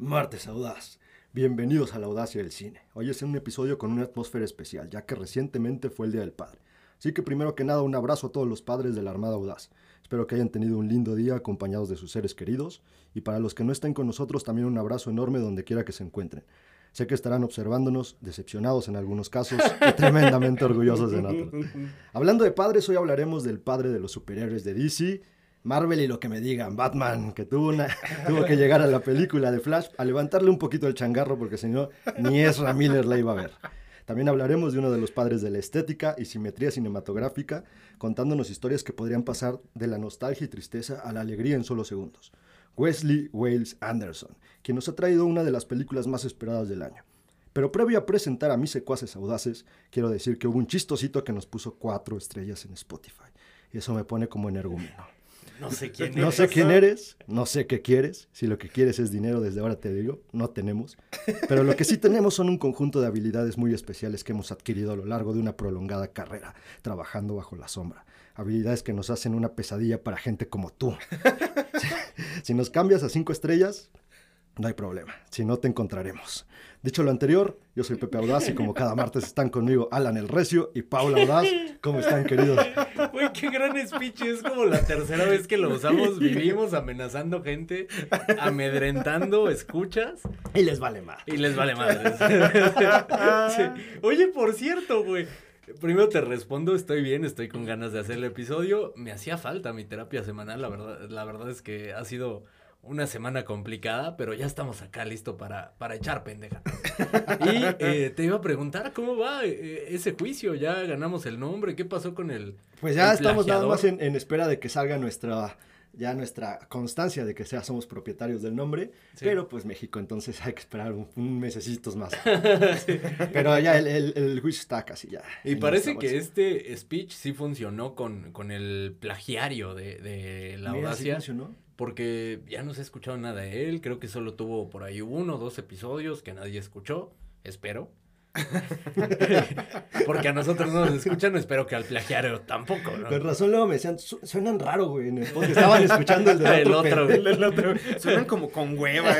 Martes Audaz. Bienvenidos a la audacia del cine. Hoy es un episodio con una atmósfera especial, ya que recientemente fue el Día del Padre. Así que primero que nada un abrazo a todos los padres de la Armada Audaz. Espero que hayan tenido un lindo día acompañados de sus seres queridos y para los que no estén con nosotros también un abrazo enorme donde quiera que se encuentren. Sé que estarán observándonos, decepcionados en algunos casos y tremendamente orgullosos en otros. Hablando de padres, hoy hablaremos del padre de los superhéroes de DC, Marvel y lo que me digan, Batman, que tuvo, que llegar a la película de Flash a levantarle un poquito el changarro porque si no, ni Ezra Miller la iba a ver. También hablaremos de uno de los padres de la estética y simetría cinematográfica, contándonos historias que podrían pasar de la nostalgia y tristeza a la alegría en solo segundos. Wesley Wales Anderson, quien nos ha traído una de las películas más esperadas del año. Pero previo a presentar a mis secuaces audaces, quiero decir que hubo un chistosito que nos puso cuatro estrellas en Spotify. Y eso me pone como energúmeno. No sé quién No sé quién eres, no sé qué quieres. Si lo que quieres es dinero, desde ahora te digo, no tenemos. Pero lo que sí tenemos son un conjunto de habilidades muy especiales que hemos adquirido a lo largo de una prolongada carrera, trabajando bajo la sombra. Habilidades que nos hacen una pesadilla para gente como tú. Si nos cambias a cinco estrellas, no hay problema. Si no, te encontraremos. Dicho lo anterior, yo soy Pepe Audaz y como cada martes están conmigo Alan el Recio y Paula Audaz. ¿Cómo están, queridos? Uy, qué gran speech. Es como la tercera vez que lo usamos. Vivimos amenazando gente, amedrentando escuchas. Y les vale más. Y les vale. Sí. Oye, por cierto, güey. Primero te respondo, estoy bien, estoy con ganas de hacer el episodio. Me hacía falta mi terapia semanal, la verdad, la verdad es que ha sido una semana complicada, pero ya estamos acá listo para, para echar pendeja. Y eh, te iba a preguntar, ¿cómo va eh, ese juicio? ¿Ya ganamos el nombre? ¿Qué pasó con el Pues ya el estamos nada más en, en espera de que salga nuestra ya nuestra constancia de que sea somos propietarios del nombre, Sí. pero pues México, entonces hay que esperar un, un mesecitos más. Pero ya el, el, el juicio está casi ya. Y parece que este speech sí funcionó con, con el plagiario de, de la Mira, sí audacia. funcionó. Porque ya no se ha escuchado nada de él. Creo que solo tuvo por ahí uno o dos episodios que nadie escuchó. Espero. Porque a nosotros no nos escuchan, espero que al plagiario tampoco, ¿no? Con razón luego me decían, "Su- suenan raro, güey, en el podcast. Estaban escuchando el del otro. otro, pendejo". güey. El otro, suenan como con hueva.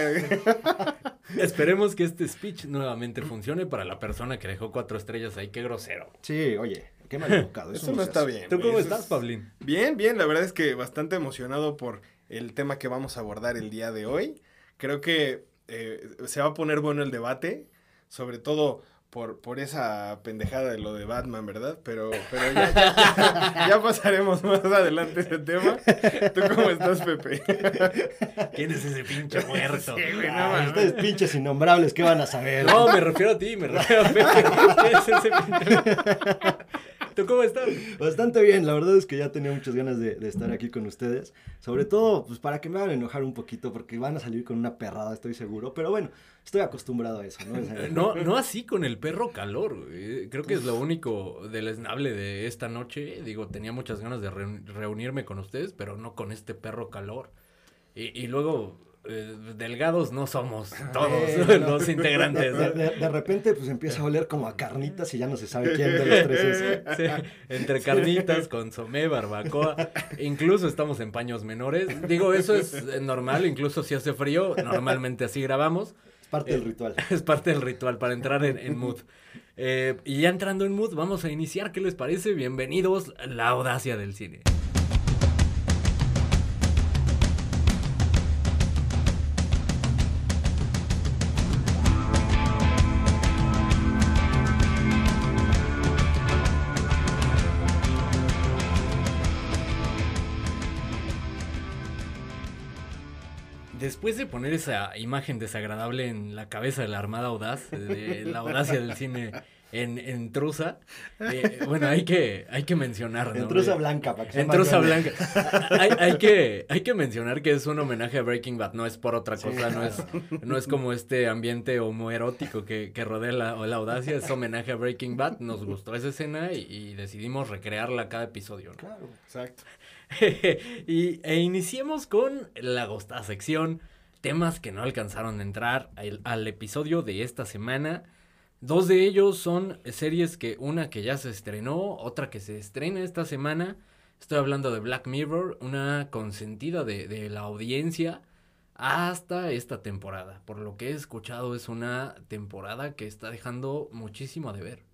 Esperemos que este speech nuevamente funcione para la persona que dejó cuatro estrellas ahí. Qué grosero. Sí, oye, qué mal educado. Eso no está bien. ¿Tú cómo eso estás, es- Pablín? Bien, bien, la verdad es que bastante emocionado por el tema que vamos a abordar el día de hoy. Creo que eh, se va a poner bueno el debate, sobre todo por, por esa pendejada de lo de Batman, ¿verdad? Pero, pero ya, ya- ya pasaremos más adelante ese tema. ¿Tú cómo estás, Pepe? ¿Quién es ese pinche muerto? Sí, güey, no Ay, mames. ustedes pinches innombrables, ¿qué van a saber? No, me refiero a ti, me refiero a Pepe. ¿Quién es ese pinche? ¿Tú cómo estás? Bastante bien, la verdad es que ya tenía muchas ganas de, de estar aquí con ustedes. Sobre todo, pues para que me hagan enojar un poquito, porque van a salir con una perrada, estoy seguro. Pero bueno, estoy acostumbrado a eso, ¿no? No, no así con el perro calor, güey. Creo que es lo único deleznable de esta noche. Digo, tenía muchas ganas de reun- reunirme con ustedes, pero no con este perro calor. Y, y luego, eh, delgados no somos todos Eh, no. los integrantes. De, ¿no? de- de repente, pues empieza a oler como a carnitas y ya no se sabe quién de los tres es. Sí, entre carnitas, consomé, barbacoa. Incluso estamos en paños menores. Digo, eso es eh, normal, incluso si hace frío. Normalmente así grabamos. Es parte del ritual. Es parte del ritual para entrar en, en mood. Eh, y ya entrando en mood, vamos a iniciar. ¿Qué les parece? Bienvenidos a la audacia del cine. Después de poner esa imagen desagradable en la cabeza de la Armada Audaz, de la audacia del cine en, en trusa, eh, bueno, hay que, hay que mencionar, ¿no? En trusa Eh, blanca, para que sea En trusa blanca. hay, hay que, hay que mencionar que es un homenaje a Breaking Bad, no es por otra Sí, cosa, no, es, no es como este ambiente homoerótico que, que rodea la, la audacia, es homenaje a Breaking Bad, nos gustó esa escena y, y decidimos recrearla cada episodio. ¿no? Claro. Exacto. y, e iniciemos con la gostada sección, temas que no alcanzaron a entrar al, al episodio de esta semana. Dos de ellos son series que una que ya se estrenó, otra que se estrena esta semana. Estoy hablando de Black Mirror, una consentida de, de la audiencia. hasta esta temporada. Por lo que he escuchado, es una temporada que está dejando muchísimo de ver.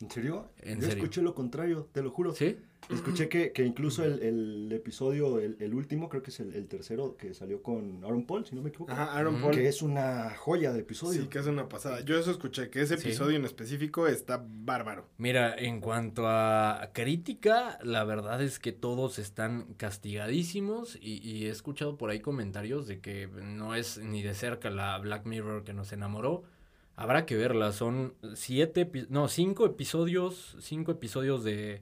¿En serio? En Yo serio. escuché lo contrario, te lo juro. ¿Sí? Escuché que, que incluso el, el episodio, el, el último, creo que es el, el tercero, que salió con Aaron Paul, si no me equivoco. Ajá, Aaron. Paul. Que es una joya de episodio. Sí, que es una pasada. Yo eso escuché, que ese Sí. episodio en específico está bárbaro. Mira, en cuanto a crítica, la verdad es que todos están castigadísimos y, y he escuchado por ahí comentarios de que no es ni de cerca la Black Mirror que nos enamoró. Habrá que verla, son siete, no, cinco episodios, cinco episodios de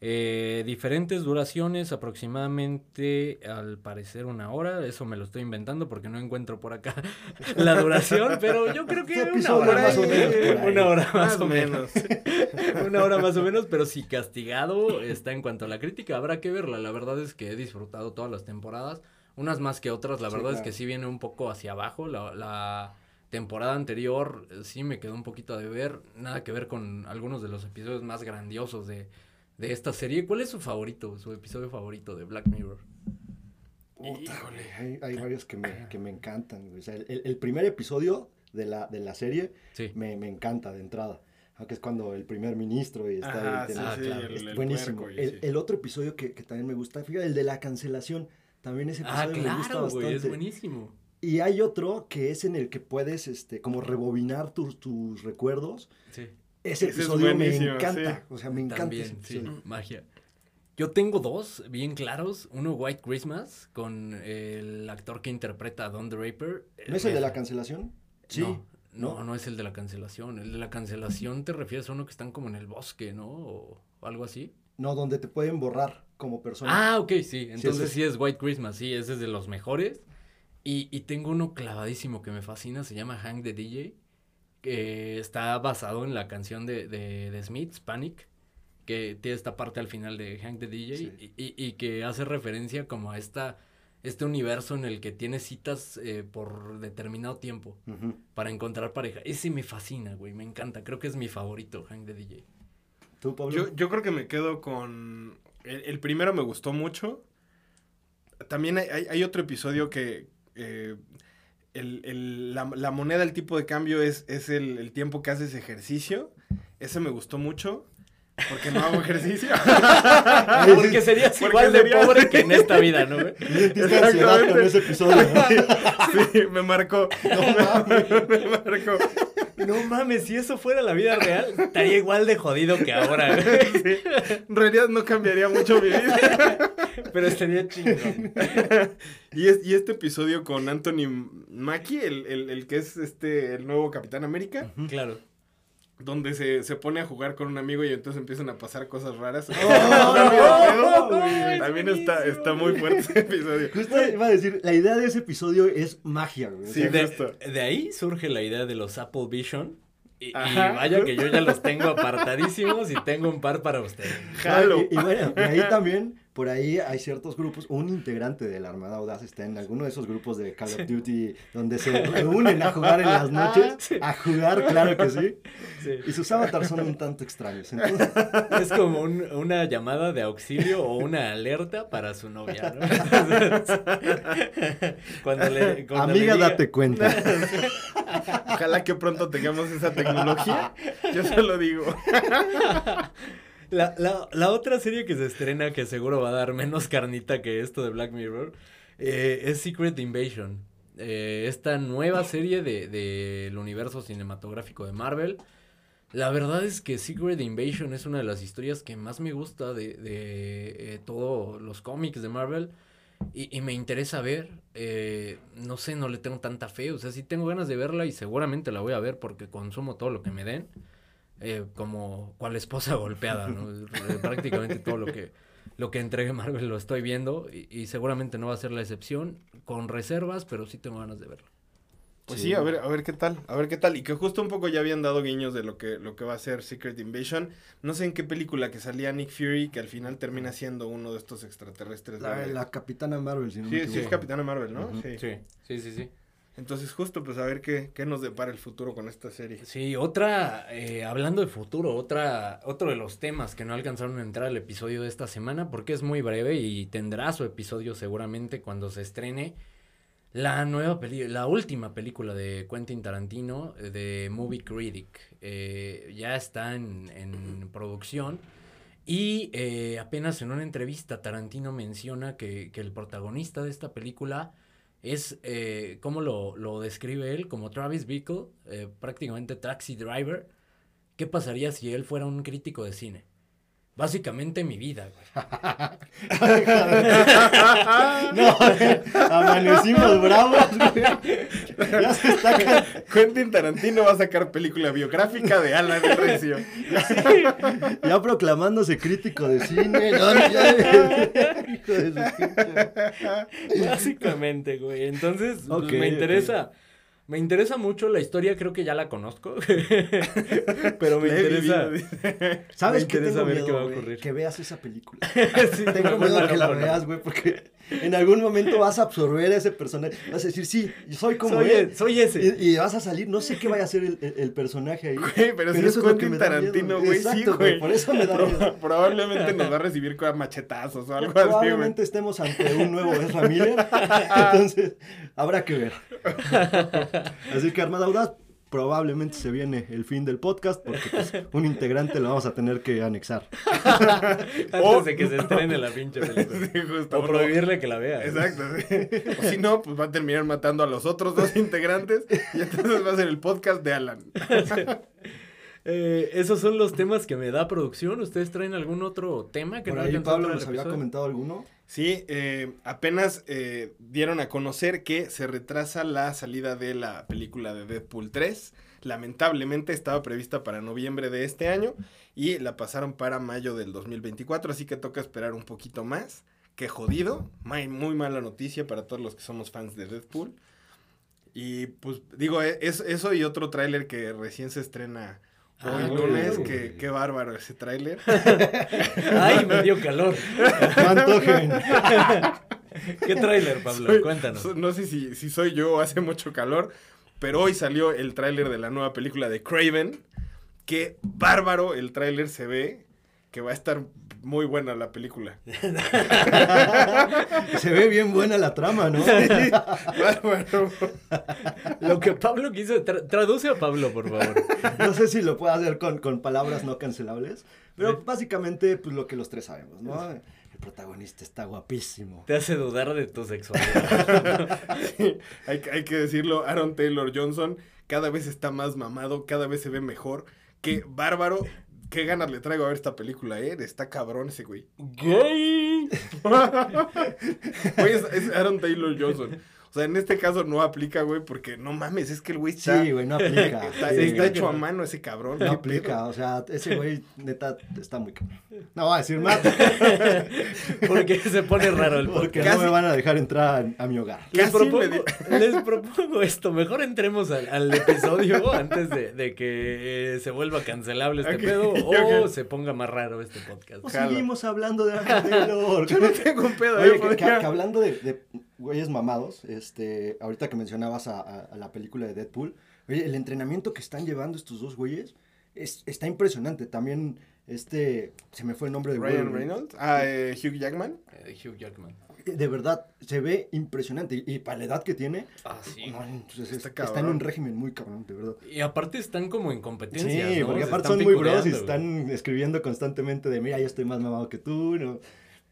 eh, diferentes duraciones, aproximadamente al parecer una hora, eso me lo estoy inventando porque no encuentro por acá la duración, pero yo creo que una hora más o menos una hora más, o menos. Una hora más o menos, pero sí castigado está en cuanto a la crítica. Habrá que verla. La verdad es que he disfrutado todas las temporadas. Unas más que otras. La Sí, verdad es claro. que sí viene un poco hacia abajo. La, la temporada anterior eh, sí me quedó un poquito de ver. Nada que ver con algunos de los episodios más grandiosos de, de esta serie. ¿Cuál es su favorito? Su episodio favorito de Black Mirror. Puta, hay, hay varios que me, que me encantan. güey. O sea, el, el primer episodio de la, de la serie Sí. me, me encanta de entrada. Aunque es cuando el primer ministro y está Ajá, ahí. sí, tiene- Ah, sí, claro. el- es el buenísimo. puerco El, sí. el otro episodio que, que también me gusta, fíjate, el de la cancelación. También ese Ah, episodio me gusta claro, güey. Es bastante. buenísimo. Y hay otro que es en el que puedes, este, como rebobinar tus, tus recuerdos. Sí. Ese Ese es episodio me encanta. sí. O sea, me encanta ese También, sí, episodio. magia. Yo tengo dos bien claros. Uno, White Christmas, con el actor que interpreta a Don Draper. ¿No es el de la cancelación? Sí. No, no, ¿no? no es el de la cancelación. El de la cancelación te refieres a uno que están como en el bosque, ¿no? O algo así. No, donde te pueden borrar como persona. Ah, ok, sí. Entonces sí es White Christmas, sí, ese es de los mejores. Y, y tengo uno clavadísimo que me fascina, se llama Hank the DJ, que está basado en la canción de, de, de Smiths, Panic, que tiene esta parte al final de Hank the DJ Sí. y, y- y que hace referencia como a esta, este universo en el que tienes citas eh, por determinado tiempo para encontrar pareja. Ese me fascina, güey, me encanta. Creo que es mi favorito, Hank the DJ. ¿Tú, Pablo? Yo, yo creo que me quedo con. El, el primero me gustó mucho. También hay, hay- hay otro episodio que. eh, el- el- la, la moneda, el tipo de cambio es, es el, el tiempo que haces ejercicio. Ese me gustó mucho. Porque no hago ejercicio. Porque serías Porque igual de sería- pobre que en esta vida, ¿no? ansiedad con ese episodio. ¿no? Sí, me marcó. me marcó. No mames, si eso fuera la vida real, estaría igual de jodido que ahora. Sí. En realidad no cambiaría mucho mi vida. Pero estaría chingón. Y, es- y este episodio con Anthony Mackie, el, el- el que es este el nuevo Capitán América, Claro. Donde se, se pone a jugar con un amigo y entonces empiezan a pasar cosas raras. no, güey, También es está, está muy fuerte ese episodio. Justo iba a decir, la idea de ese episodio es magia, güey. O Sí, sea, De, justo. de ahí surge la idea de los Apple Vision. Y, y vaya que yo ya los tengo apartadísimos y tengo un par para ustedes. Jalo. Y, y bueno, de ahí también, por ahí hay ciertos grupos, un integrante de la Armada Audaz está en alguno de esos grupos de Call of Duty donde se reúnen a jugar en las noches, a jugar, claro que sí, y sus avatars son un tanto extraños. Entonces, Es como un- una llamada de auxilio o una alerta para su novia, ¿no? Entonces, cuando le, cuando le amiga, diga- date cuenta. Ojalá que pronto tengamos esa tecnología. Yo se lo digo. La, la, la otra serie que se estrena, que seguro va a dar menos carnita que esto de Black Mirror, eh, es Secret Invasion. Eh, esta nueva serie del de, universo cinematográfico de Marvel. La verdad es que Secret Invasion es una de las historias que más me gusta de, de eh, todos los cómics de Marvel. Y, y me interesa ver. no sé, no le tengo tanta fe. O sea, sí tengo ganas de verla y seguramente la voy a ver porque consumo todo lo que me den eh, como cual esposa golpeada, ¿no? Eh, Prácticamente todo lo que, lo que entregue Marvel lo estoy viendo y, y seguramente no va a ser la excepción, con reservas, pero sí tengo ganas de verlo. Pues Sí. sí, a ver, a ver qué tal, a ver qué tal. Y que justo un poco ya habían dado guiños de lo que, lo que va a ser Secret Invasion. No sé en qué película que salía Nick Fury, que al final termina siendo uno de estos extraterrestres. La, de- la Capitana Marvel, si no me sí, sí, es. Capitana Marvel, ¿no? Sí. Sí, sí, sí, sí. Entonces justo pues a ver qué, qué nos depara el futuro con esta serie. Sí, otra, eh, hablando de futuro, otra, otro de los temas que no alcanzaron a entrar al episodio de esta semana, porque es muy breve y tendrá su episodio seguramente cuando se estrene. la nueva película, la última película de Quentin Tarantino, eh, de Movie Critic, eh, ya está en, en producción. Y eh, apenas en una entrevista Tarantino menciona que, que el protagonista de esta película es, eh, ¿cómo lo, lo describe él? Como Travis Bickle, eh, prácticamente taxi driver. ¿Qué pasaría si él fuera un crítico de cine? Básicamente mi vida, güey. no, amanecimos bravos, güey. Ya se está ca- Quentin Tarantino va a sacar película biográfica de Alan Recio. ya proclamándose crítico de cine. No, ya- Básicamente, güey. Entonces, pues, Ok, me interesa. Me interesa mucho la historia, creo que ya la conozco. Pero me interesa. ¿Sabes Me qué interesa tengo ver miedo, qué va a ocurrir. Que veas esa película. Sí, Tengo no, miedo no, que la veas, güey, porque en algún momento vas a absorber a ese personaje. Vas a decir, sí, yo soy como Soy, él. e- soy ese. Y, y vas a salir, no sé qué vaya a ser el, el- el personaje ahí. Güey, pero si es eso que Quentin Tarantino, güey, sí, güey. Por eso me da Pro- miedo. probablemente nos va a recibir con machetazos o algo así. Probablemente estemos ante un nuevo Ezra Miller. Entonces, habrá que ver. Así que Armada Audaz, probablemente se viene el fin del podcast porque pues, un integrante lo vamos a tener que anexar. Antes O- de que se estrene la pinche película. Sí, justo. O prohibirle que la vea. Exacto, sí. O si no, pues va a terminar matando a los otros dos integrantes y entonces va a ser el podcast de Alan. Eh, esos son los temas que me da producción. ¿Ustedes traen algún otro tema que Por no ahí Pablo nos había comentado alguno. Sí, eh, apenas eh, dieron a conocer que se retrasa la salida de la película de Deadpool 3. Lamentablemente estaba prevista para noviembre de este año y la pasaron para mayo del 2024, así que toca esperar un poquito más. Qué jodido, muy, muy mala noticia para todos los que somos fans de Deadpool. Y pues digo, eh, es, eso y otro tráiler que recién se estrena hoy Ah, lunes, que qué bárbaro ese tráiler. Ay, me dio calor. No antojen. ¿Qué tráiler, Pablo? Soy- Cuéntanos. so- no sé si, si soy yo o hace mucho calor, pero hoy salió el tráiler de la nueva película de Craven. Qué bárbaro el tráiler se ve, que va a estar muy buena la película. Se ve bien buena la trama, ¿no? Bárbaro. Lo que Pablo quiso. tra- traduce a Pablo, por favor. No sé si lo puedo hacer con, con palabras no cancelables, pero básicamente, pues lo que los tres sabemos, ¿no? El protagonista está guapísimo. Te hace dudar de tu sexualidad. hay, que- hay que decirlo, Aaron Taylor Johnson cada vez está más mamado, cada vez se ve mejor. Qué bárbaro. Qué ganas le traigo a ver esta película, ¿eh? Está cabrón ese güey. ¡Gay! Güey, es, es Aaron Taylor Johnson. O sea, en este caso no aplica, güey, porque no mames, es que el güey está... Sí, güey, no aplica. Está, Sí, está güey. hecho a mano ese cabrón. No ¿qué aplica, pedo? o sea, ese güey neta está muy cabrón. No voy a decir más Porque se pone raro el porque podcast. no me van a dejar entrar a, a mi hogar. Les propongo, di- les propongo esto. Mejor entremos al, al episodio antes de, de que eh, se vuelva cancelable este pedo o se ponga más raro este podcast. O Jalo. seguimos hablando de Aaron Taylor. Yo no tengo un pedo. Oye, que, que- podría- que hablando de, de güeyes mamados, este, ahorita que mencionabas a, a- a la película de Deadpool, oye, el entrenamiento que están llevando estos dos güeyes es, está impresionante. También, este, se me fue el nombre de Ryan Wolverine. Reynolds. Ah, eh, Hugh Jackman. Eh, Hugh Jackman. De verdad, se ve impresionante. Y, y para la edad que tiene, Ah, sí. no, entonces Está en un régimen muy cabrón, de verdad. Y aparte están como en competencias. Sí, ¿no? porque aparte están son muy bros y están escribiendo constantemente de, mira, yo estoy más mamado que tú, ¿no?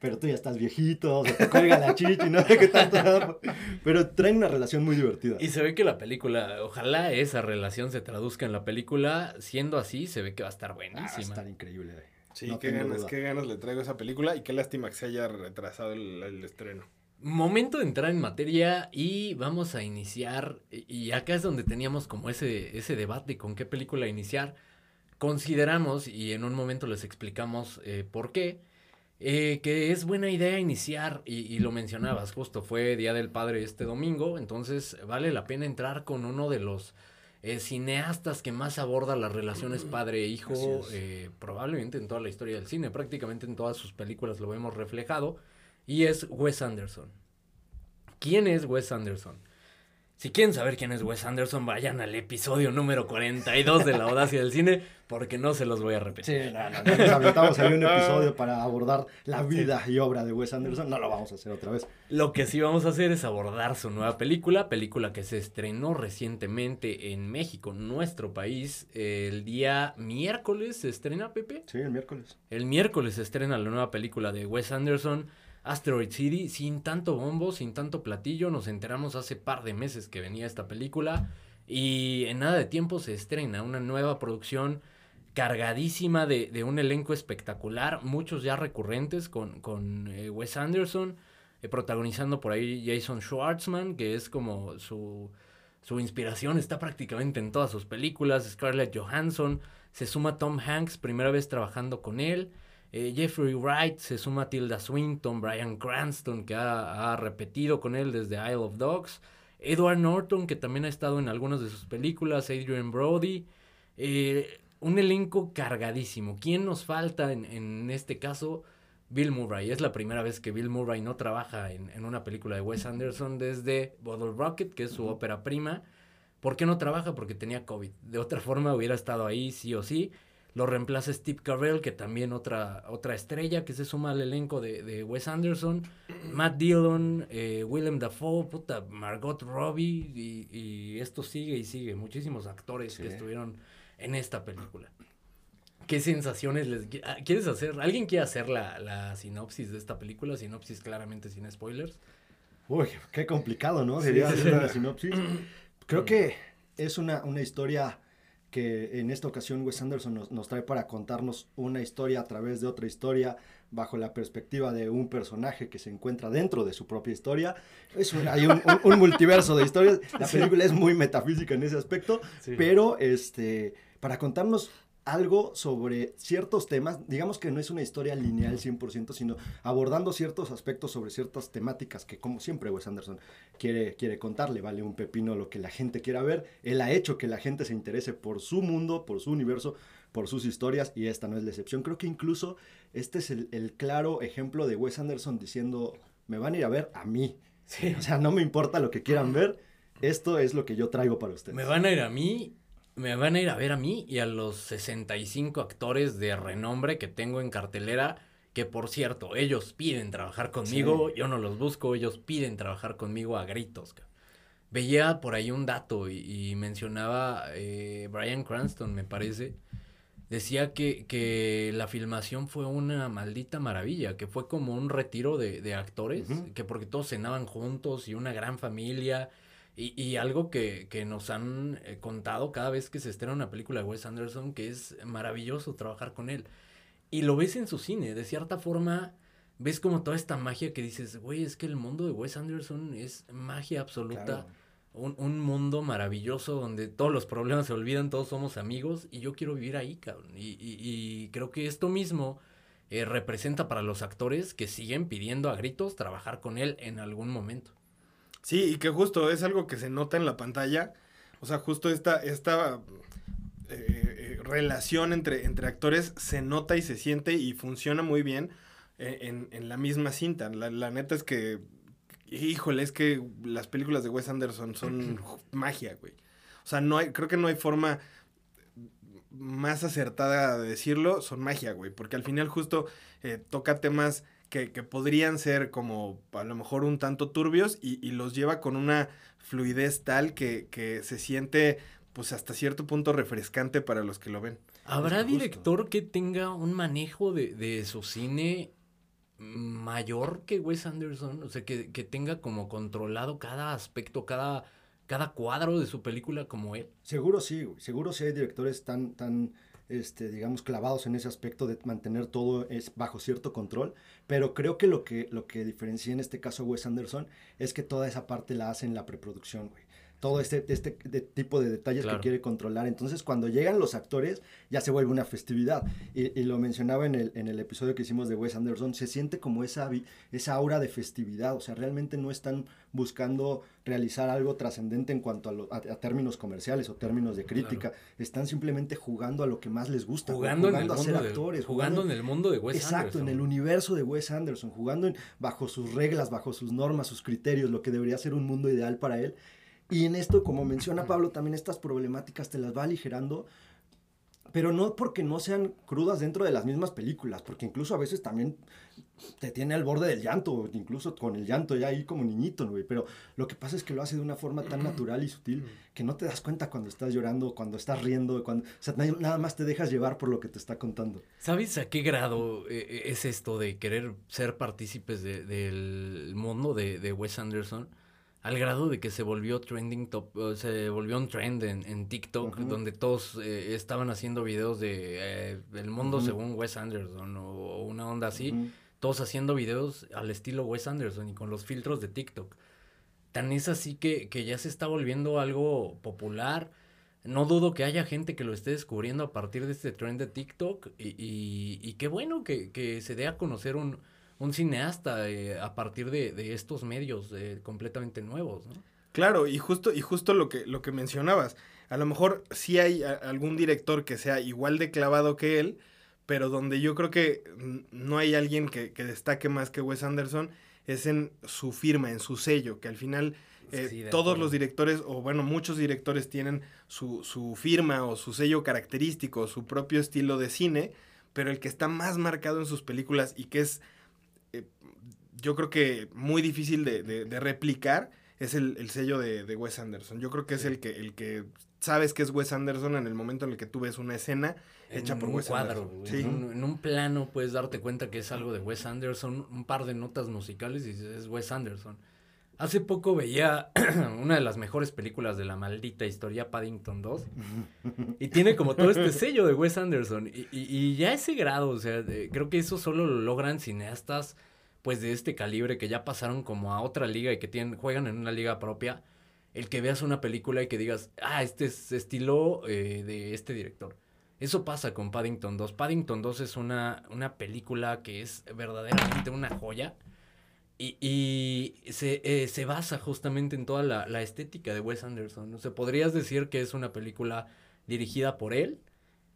Pero tú ya estás viejito, o sea, te cuelga la chichi, no sé qué tanto. Pero traen una relación muy divertida. Y se ve que la película, ojalá esa relación se traduzca en la película. Siendo así, se ve que va a estar Ah, va a buenísima. estar increíble. Sí, no qué ganas, duda. qué ganas le traigo a esa película y qué lástima que se haya retrasado el, el estreno. Momento de entrar en materia y vamos a iniciar, y y acá es donde teníamos como ese, ese debate con qué película iniciar. Consideramos, y en un momento les explicamos eh, por qué, eh, que es buena idea iniciar, y, y lo mencionabas, justo fue Día del Padre este domingo, entonces vale la pena entrar con uno de los eh, cineastas que más aborda las relaciones Así padre-hijo, eh, probablemente en toda la historia del cine, prácticamente en todas sus películas lo vemos reflejado, y es Wes Anderson. ¿Quién es Wes Anderson? Si quieren saber quién es Wes Anderson, vayan al episodio número 42 de La Audacia del Cine, porque no se los voy a repetir. Sí, no, no, no, nos aventamos ahí un episodio para abordar la vida y obra de Wes Anderson. No lo vamos a hacer otra vez. Lo que sí vamos a hacer es abordar su nueva película, película que se estrenó recientemente en México, nuestro país, el día miércoles se estrena, Pepe. Sí, el miércoles. El miércoles se estrena la nueva película de Wes Anderson, Asteroid City, sin tanto bombo, sin tanto platillo. Nos enteramos hace par de meses que venía esta película y en nada de tiempo se estrena una nueva producción cargadísima de, un elenco espectacular, muchos ya recurrentes con, con eh, Wes Anderson, eh, protagonizando por ahí Jason Schwartzman, que es como su, su inspiración, está prácticamente en todas sus películas, Scarlett Johansson, se suma Tom Hanks, primera vez trabajando con él, eh, Jeffrey Wright, se suma Tilda Swinton, Brian Cranston, que ha, ha repetido con él desde Isle of Dogs, Edward Norton, que también ha estado en algunas de sus películas, Adrian Brody, eh, un elenco cargadísimo. ¿Quién nos falta en, en, este caso? Bill Murray. Es la primera vez que Bill Murray no trabaja en, en una película de Wes Anderson desde Bottle Rocket, que es su ópera prima. ¿Por qué no trabaja? Porque tenía COVID. De otra forma hubiera estado ahí sí o sí. Lo reemplaza Steve Carell, que también otra, otra estrella que se suma al elenco de, de Wes Anderson. Matt Dillon, eh, Willem Dafoe, puta, Margot Robbie. Y, y, esto sigue y sigue. Muchísimos actores sí. que estuvieron en esta película. ¿Qué sensaciones les quieres hacer? ¿Alguien quiere hacer la, la sinopsis de esta película? Sinopsis claramente sin spoilers. Uy, qué complicado, ¿no? Sería sí, hacer la sinopsis. Creo que es una, una historia que en esta ocasión Wes Anderson nos, nos, trae para contarnos una historia a través de otra historia bajo la perspectiva de un personaje que se encuentra dentro de su propia historia. Es un, hay un, un, un, multiverso de historias. La película es muy metafísica en ese aspecto, sí. pero este, para contarnos algo sobre ciertos temas, digamos que no es una historia lineal 100%, sino abordando ciertos aspectos sobre ciertas temáticas que como siempre Wes Anderson quiere, quiere contarle, vale un pepino lo que la gente quiera ver, él ha hecho que la gente se interese por su mundo, por su universo, por sus historias y esta no es la excepción. Creo que incluso este es el, el claro ejemplo de Wes Anderson diciendo, me van a ir a ver a mí, sí. o sea, no me importa lo que quieran ver, esto es lo que yo traigo para ustedes. Me van a ir a mí me van a ir a ver a mí y a los 65 actores de renombre que tengo en cartelera, que por cierto, ellos piden trabajar conmigo, sí. yo no los busco, ellos piden trabajar conmigo a gritos. Veía por ahí un dato y, y mencionaba eh, Brian Cranston, me parece, decía que, que, la filmación fue una maldita maravilla, que fue como un retiro de, de actores, uh -huh. que porque todos cenaban juntos y una gran familia y, y algo que, que, nos han eh, contado cada vez que se estrena una película de Wes Anderson, que es maravilloso trabajar con él. Y lo ves en su cine, de cierta forma, ves como toda esta magia que dices, güey, es que el mundo de Wes Anderson es magia absoluta. Claro. Un, un, mundo maravilloso donde todos los problemas se olvidan, todos somos amigos y yo quiero vivir ahí, cabrón. Y, y, y creo que esto mismo eh, representa para los actores que siguen pidiendo a gritos trabajar con él en algún momento. Sí, y que justo es algo que se nota en la pantalla. O sea, justo esta, esta eh, relación entre, entre actores se nota y se siente y funciona muy bien en, en la misma cinta. La, la, neta es que, híjole, es que las películas de Wes Anderson son magia, güey. O sea, no hay, creo que no hay forma más acertada de decirlo, son magia, güey. Porque al final justo eh, toca temas que, que, podrían ser como a lo mejor un tanto turbios y, y los lleva con una fluidez tal que, que, se siente pues hasta cierto punto refrescante para los que lo ven. ¿Habrá es director que tenga un manejo de, de, su cine mayor que Wes Anderson? O sea, que, que tenga como controlado cada aspecto, cada, cada cuadro de su película como él. Seguro sí, seguro sí hay directores tan, tan este, digamos, clavados en ese aspecto de mantener todo es bajo cierto control, pero creo que lo que, lo que diferencia en este caso a Wes Anderson es que toda esa parte la hace en la preproducción, güey todo este, este de tipo de detalles claro. que quiere controlar. Entonces, cuando llegan los actores, ya se vuelve una festividad. Y, y, lo mencionaba en el, en el episodio que hicimos de Wes Anderson, se siente como esa, esa aura de festividad. O sea, realmente no están buscando realizar algo trascendente en cuanto a, lo, a, a, términos comerciales o términos de crítica. Claro. Están simplemente jugando a lo que más les gusta. Jugando, jugando a ser de, actores. Jugando, jugando, en el mundo de Wes exacto, Anderson. Exacto, en el universo de Wes Anderson. Jugando en, bajo sus reglas, bajo sus normas, sus criterios, lo que debería ser un mundo ideal para él Y en esto, como menciona Pablo, también estas problemáticas te las va aligerando pero no porque no sean crudas dentro de las mismas películas, porque incluso a veces también te tiene al borde del llanto, incluso con el llanto ya ahí como niñito, güey, pero lo que pasa es que lo hace de una forma tan natural y sutil que no te das cuenta cuando estás llorando, cuando estás riendo, cuando, o sea, nada más te dejas llevar por lo que te está contando. ¿Sabes a qué grado eh, eh, es esto de querer ser partícipes del mundo de, de Wes Anderson? Al grado de que se volvió trending top, se volvió un trend en, TikTok, donde todos eh, estaban haciendo videos de eh, el mundo según Wes Anderson o, una onda así, todos haciendo videos al estilo Wes Anderson y con los filtros de TikTok. Tan es así que, que ya se está volviendo algo popular. No dudo que haya gente que lo esté descubriendo a partir de este trend de TikTok y, y, qué bueno que, que se dé a conocer un, un cineasta eh, a partir de, estos medios eh, completamente nuevos, ¿no? Claro, y justo, y justo lo que, lo que mencionabas, a lo mejor sí hay algún director que sea igual de clavado que él, pero donde yo creo que no hay alguien que, destaque más que Wes Anderson es en su firma, en su sello, que al final eh, todos los directores, o bueno, muchos directores tienen su, su firma o su sello característico, su propio estilo de cine, pero el que está más marcado en sus películas y que es yo creo que muy difícil de, replicar es el, sello de, Wes Anderson. Yo creo que es el que, el que sabes que es Wes Anderson en el momento en el que tú ves una escena hecha por Wes Anderson. En, un, plano puedes darte cuenta que es algo de Wes Anderson, un par de notas musicales y es Wes Anderson. Hace poco veía una de las mejores películas de la maldita historia, Paddington 2, y tiene como todo este sello de Wes Anderson. Y, y, ya ese grado, o sea, creo que eso solo lo logran cineastas pues de este calibre que ya pasaron como a otra liga y que tienen, juegan en una liga propia, el que veas una película y que digas, ah, este es estilo eh, de este director. Eso pasa con Paddington 2. Paddington 2 es una, una película que es verdaderamente una joya. Y, y se, eh, se, basa justamente en toda la, la, estética de Wes Anderson. O sea, podrías decir que es una película dirigida por él,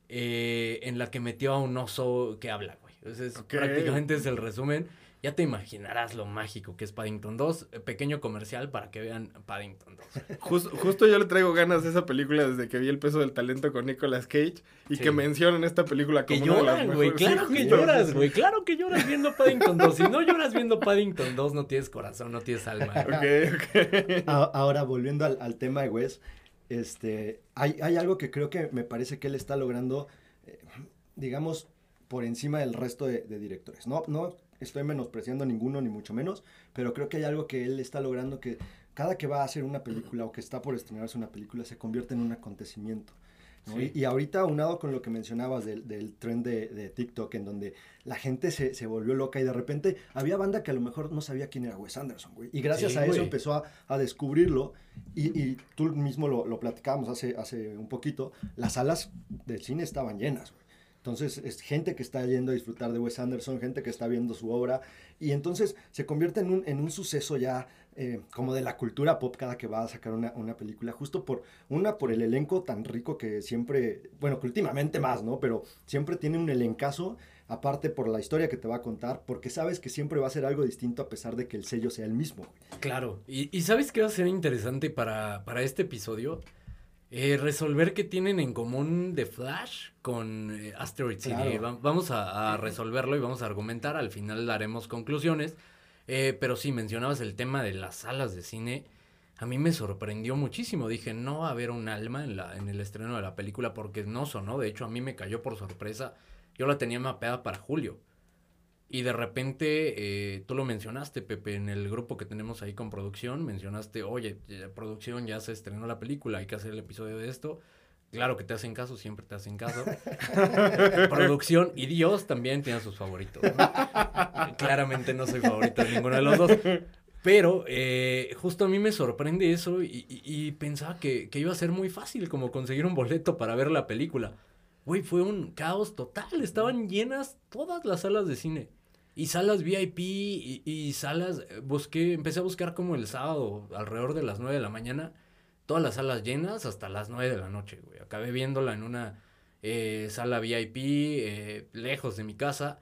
eh, en la que metió a un oso que habla, güey. Entonces, prácticamente es el resumen. Ya te imaginarás lo mágico que es Paddington 2. Eh, pequeño comercial para que vean Paddington 2. justo yo le traigo ganas de esa película desde que vi El peso del talento con Nicolas Cage y que mencionan esta película como que una güey. Claro que lloras, güey. Claro que lloras viendo Paddington 2. Si no lloras viendo Paddington 2, no tienes corazón, no tienes alma. Ok, ok. Ahora, volviendo al, tema de Wes, este, hay, hay, algo que creo que me parece que él está logrando, eh, digamos, por encima del resto de, de directores. No, no estoy menospreciando a ninguno, ni mucho menos, pero creo que hay algo que él está logrando que cada que va a hacer una película o que está por estrenarse una película se convierte en un acontecimiento. Y, ahorita, unado con lo que mencionabas del, del tren de, TikTok, en donde la gente se, se, volvió loca y de repente había banda que a lo mejor no sabía quién era Wes Anderson, güey. Y gracias a eso empezó a, a descubrirlo. Y, y, tú mismo lo, lo platicábamos hace, hace un poquito. Las salas del cine estaban llenas. Entonces es gente que está yendo a disfrutar de Wes Anderson, gente que está viendo su obra y entonces se convierte en un, en un suceso ya eh, como de la cultura pop cada que va a sacar una, una, película, justo por una por el elenco tan rico que siempre, bueno, que últimamente más, ¿no? Pero siempre tiene un elencazo, aparte por la historia que te va a contar, porque sabes que siempre va a ser algo distinto a pesar de que el sello sea el mismo. Claro, y, y ¿sabes qué va a ser interesante para, para este episodio? Eh, resolver qué tienen en común The Flash con eh, Asteroid City. vamos a, resolverlo y vamos a argumentar. Al final daremos conclusiones. Eh, pero sí, mencionabas el tema de las salas de cine. A mí me sorprendió muchísimo. Dije, no va a haber un alma en, la, en el estreno de la película porque no sonó. De hecho, a mí me cayó por sorpresa. Yo la tenía mapeada para julio. Y de repente, eh, tú lo mencionaste, Pepe, en el grupo que tenemos ahí con producción, mencionaste, oye, producción ya se estrenó la película, hay que hacer el episodio de esto. Claro que te hacen caso, siempre te hacen caso. producción y Dios también tiene sus favoritos. Claramente no soy favorito de ninguno de los dos. Pero eh, justo a mí me sorprende eso y, pensaba que, que, iba a ser muy fácil como conseguir un boleto para ver la película. Güey, fue un caos total. Estaban llenas todas las salas de cine. Y salas VIP y, salas, eh, busqué, empecé a buscar como el sábado, alrededor de las 9 de la mañana, todas las salas llenas hasta las 9 de la noche, güey. Acabé viéndola en una eh, sala VIP, eh, lejos de mi casa.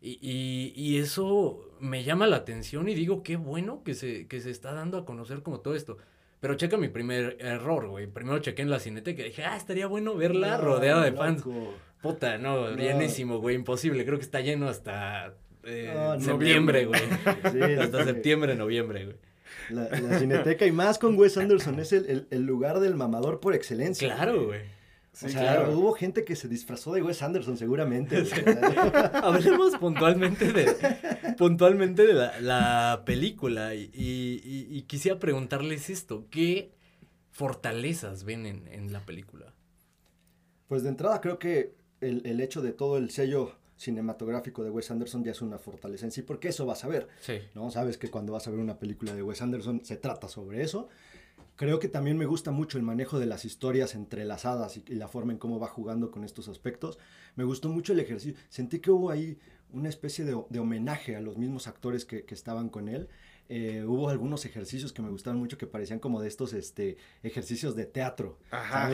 Y, y, eso me llama la atención y digo, qué bueno que se, que se está dando a conocer como todo esto. Pero checa mi primer error, güey. Primero chequé en la cineteca y dije, ah, estaría bueno verla rodeada de fans. Puta, no, bienísimo, güey, imposible. Creo que está lleno hasta eh, septiembre, güey. Sí, hasta septiembre, noviembre, güey. La, cineteca y más con Wes Anderson es el, el lugar del mamador por excelencia. Claro, güey o sea, hubo gente que se disfrazó de Wes Anderson seguramente. Hablemos puntualmente de, puntualmente de la, película y, quisiera preguntarles esto, ¿qué fortalezas ven en, la película? Pues de entrada creo que el, hecho de todo el sello cinematográfico de Wes Anderson ya es una fortaleza en sí, porque eso vas a ver. Sí. ¿no? Sabes que cuando vas a ver una película de Wes Anderson se trata sobre eso. Creo que también me gusta mucho el manejo de las historias entrelazadas y, la forma en cómo va jugando con estos aspectos. Me gustó mucho el ejercicio. Sentí que hubo ahí una especie de, homenaje a los mismos actores que, estaban con él. Eh, hubo algunos ejercicios que me gustaron mucho que parecían como de estos este, ejercicios de teatro. Ajá,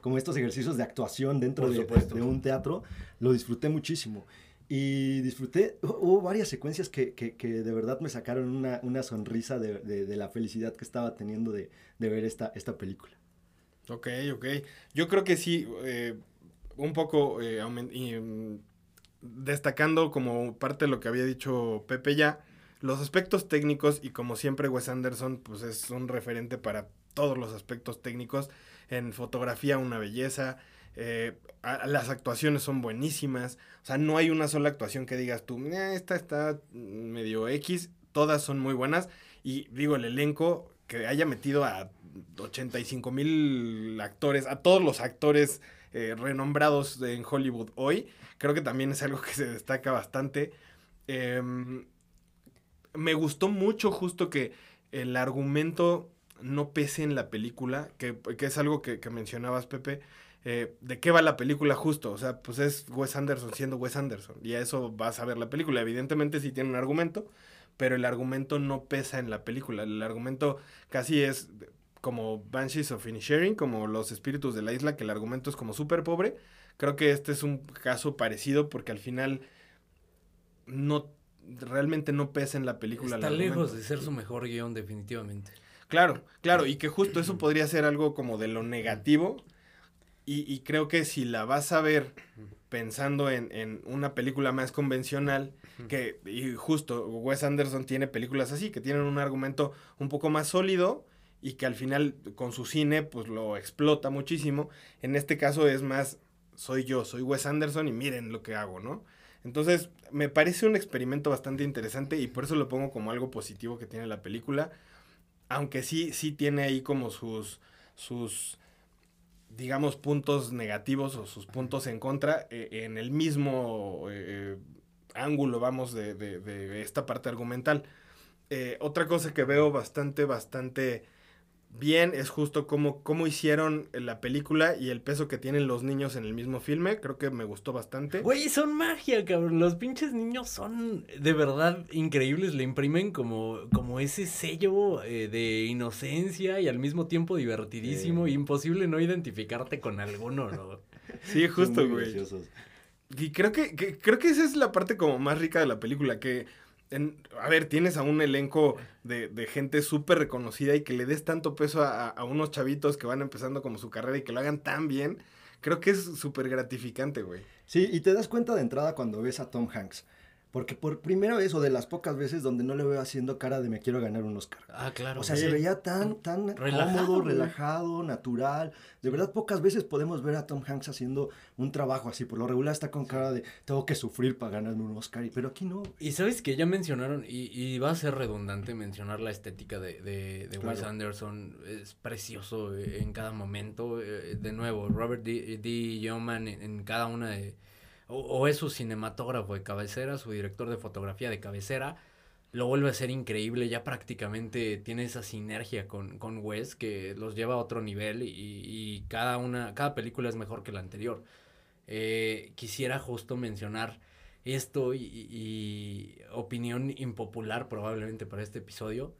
como estos ejercicios de actuación dentro de, de, un teatro. Lo disfruté muchísimo. Y disfruté, hubo varias secuencias que, que, que de verdad me sacaron una, una sonrisa de, de, la felicidad que estaba teniendo de, ver esta, esta película. Ok, ok. Yo creo que sí, eh, un poco eh, mm, destacando como parte de lo que había dicho Pepe ya, los aspectos técnicos y como siempre Wes Anderson pues es un referente para todos los aspectos técnicos. En fotografía una belleza, eh, las actuaciones son buenísimas. O sea, no hay una sola actuación que digas tú, esta está medio X. Todas son muy buenas. Y digo, el elenco que haya metido a 85 mil actores, a todos los actores eh, renombrados en Hollywood hoy, creo que también es algo que se destaca bastante. Em, me gustó mucho justo que el argumento no pese en la película, que, es algo que mencionabas, Pepe. Eh, de qué va la película justo. O sea, pues es Wes Anderson siendo Wes Anderson. Y a eso vas a ver la película. Evidentemente sí tiene un argumento, pero el argumento no pesa en la película. El argumento casi es como Banshees of Inisherin, como Los Espíritus de la Isla, que el argumento es como súper pobre. Creo que este es un caso parecido porque al final no realmente no pesa en la película. Está lejos de ser su mejor guion, definitivamente. Claro, claro, y que justo eso podría ser algo como de lo negativo y, creo que si la vas a ver pensando en, una película más convencional, que y justo Wes Anderson tiene películas así, que tienen un argumento un poco más sólido y que al final con su cine pues lo explota muchísimo. En este caso es más, soy yo, soy Wes Anderson y miren lo que hago, ¿no? Entonces me parece un experimento bastante interesante y por eso lo pongo como algo positivo que tiene la película, aunque sí, sí tiene ahí como sus, sus digamos, puntos negativos o sus puntos en contra eh, en el mismo eh, ángulo, vamos, de, de, esta parte argumental. Eh, otra cosa que veo bastante, bastante bien es justo cómo, cómo hicieron la película y el peso que tienen los niños en el mismo filme. Creo que me gustó bastante. Güey, son magia, cabrón. Los pinches niños son de verdad increíbles. Le imprimen como, como ese sello eh, de inocencia y al mismo tiempo divertidísimo. Imposible no identificarte con alguno, ¿no? sí, justo, güey. Y creo que, que, creo que esa es la parte como más rica de la película, que a ver, tienes a un elenco de, gente súper reconocida y que le des tanto peso a, unos chavitos que van empezando como su carrera y que lo hagan tan bien, creo que es súper gratificante, güey. Sí, y te das cuenta de entrada cuando ves a Tom Hanks. Porque por primera vez, o de las pocas veces donde no le veo haciendo cara de me quiero ganar un Oscar. Ah, claro. O sea, se veía tan, tan cómodo, relajado, natural. De verdad, pocas veces podemos ver a Tom Hanks haciendo un trabajo así. Por lo regular está con cara de tengo que sufrir para ganarme un Oscar. Pero aquí no. Y sabes que ya mencionaron, y, va a ser redundante mencionar la estética de, de, Wes Anderson. Es precioso eh, en cada momento. Eh, de nuevo, Robert D. D. Yeoman en cada una de o, es su cinematógrafo de cabecera, su director de fotografía de cabecera, lo vuelve a ser increíble, ya prácticamente tiene esa sinergia con, con Wes que los lleva a otro nivel y, cada, una, cada película es mejor que la anterior. Eh, quisiera justo mencionar esto y, opinión impopular probablemente para este episodio.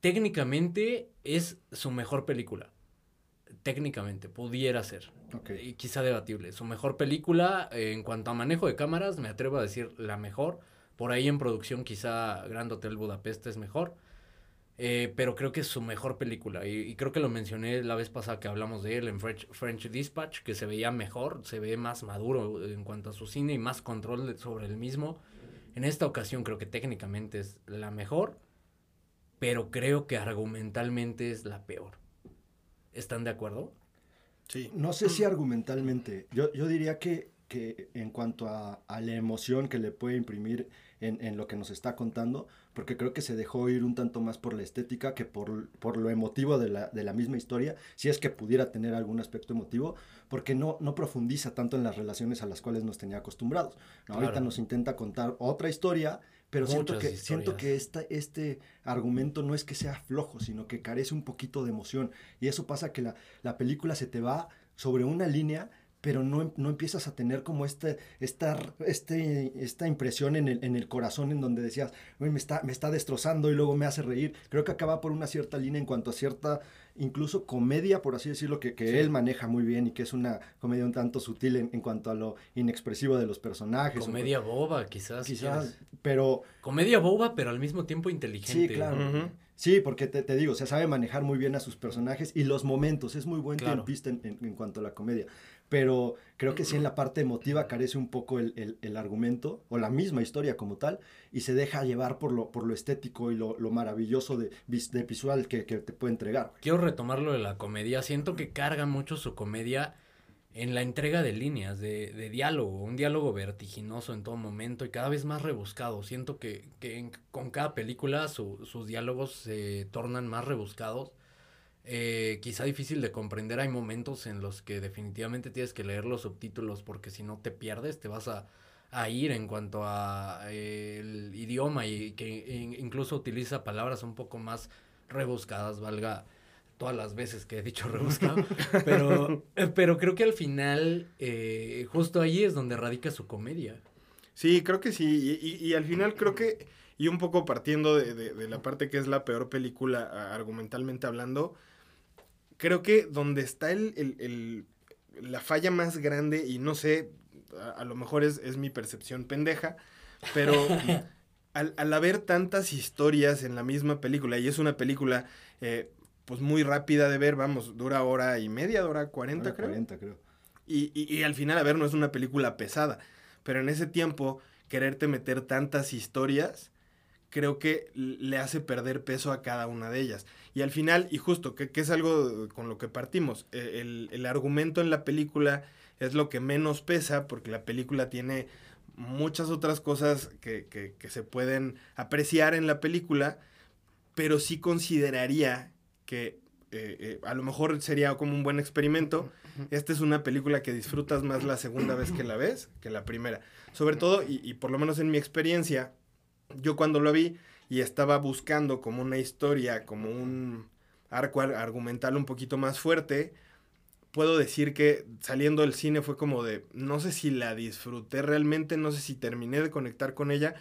Técnicamente es su mejor película técnicamente, pudiera ser. Y quizá debatible. Su mejor película, eh, en cuanto a manejo de cámaras, me atrevo a decir la mejor. Por ahí en producción, quizá Grand Hotel Budapest es mejor. Eh, pero creo que es su mejor película. Y, creo que lo mencioné la vez pasada que hablamos de él en French, French, Dispatch, que se veía mejor, se ve más maduro en cuanto a su cine y más control sobre el mismo. En esta ocasión creo que técnicamente es la mejor, pero creo que argumentalmente es la peor. ¿Están de acuerdo? Sí. No sé si argumentalmente. Yo, yo diría que, que en cuanto a, a, la emoción que le puede imprimir en, en, lo que nos está contando, porque creo que se dejó ir un tanto más por la estética que por, por lo emotivo de la, de la, misma historia, si es que pudiera tener algún aspecto emotivo, porque no, no profundiza tanto en las relaciones a las cuales nos tenía acostumbrados. Ahorita nos intenta contar otra historia, pero siento que, siento que esta, este argumento no es que sea flojo, sino que carece un poquito de emoción. Y eso pasa que la, la película se te va sobre una línea pero no, no, empiezas a tener como este, esta, este, esta impresión en el, en el corazón en donde decías, me está, me está destrozando y luego me hace reír. Creo que acaba por una cierta línea en cuanto a cierta, incluso comedia, por así decirlo, que, que él maneja muy bien y que es una comedia un tanto sutil en, en cuanto a lo inexpresivo de los personajes. Comedia boba, quizás. Quizás, pero... Comedia boba, pero al mismo tiempo inteligente. Sí, claro. Sí, porque te, te, digo, se sabe manejar muy bien a sus personajes y los momentos, es muy buen claro. tiempista en, en, en, cuanto a la comedia pero creo que sí en la parte emotiva carece un poco el, el, argumento o la misma historia como tal y se deja llevar por lo, por lo estético y lo, lo maravilloso de, de visual que, que, te puede entregar. Quiero retomarlo de la comedia, siento que carga mucho su comedia en la entrega de líneas, de, de diálogo, un diálogo vertiginoso en todo momento y cada vez más rebuscado. Siento que, que con cada película su, sus diálogos se tornan más rebuscados eh, quizá difícil de comprender. Hay momentos en los que definitivamente tienes que leer los subtítulos porque si no te pierdes, te vas a, a ir en cuanto a eh, el idioma y que incluso utiliza palabras un poco más rebuscadas, valga todas las veces que he dicho rebuscado, pero, pero creo que al final eh, justo ahí es donde radica su comedia. Sí, creo que sí, y, y, y al final creo que, y un poco partiendo de, de, de, la parte que es la peor película argumentalmente hablando, creo que donde está el, el, el, la falla más grande, y no sé, a, a lo mejor es, es, mi percepción pendeja, pero al, al, haber tantas historias en la misma película, y es una película eh, pues muy rápida de ver, vamos, dura hora y media, dura 40 hora creo. 40 creo. Y, y, y al final, a ver, no es una película pesada, pero en ese tiempo, quererte meter tantas historias creo que le hace perder peso a cada una de ellas. Y al final, y justo, que, que es algo con lo que partimos, e, el, el, argumento en la película es lo que menos pesa, porque la película tiene muchas otras cosas que, que, que se pueden apreciar en la película, pero sí consideraría que eh, eh, a lo mejor sería como un buen experimento. Esta es una película que disfrutas más la segunda vez que la ves que la primera. Sobre todo, y, y por lo menos en mi experiencia, yo cuando lo vi y estaba buscando como una historia, como un arco argumental un poquito más fuerte, puedo decir que saliendo del cine fue como de, no sé si la disfruté realmente, no sé si terminé de conectar con ella,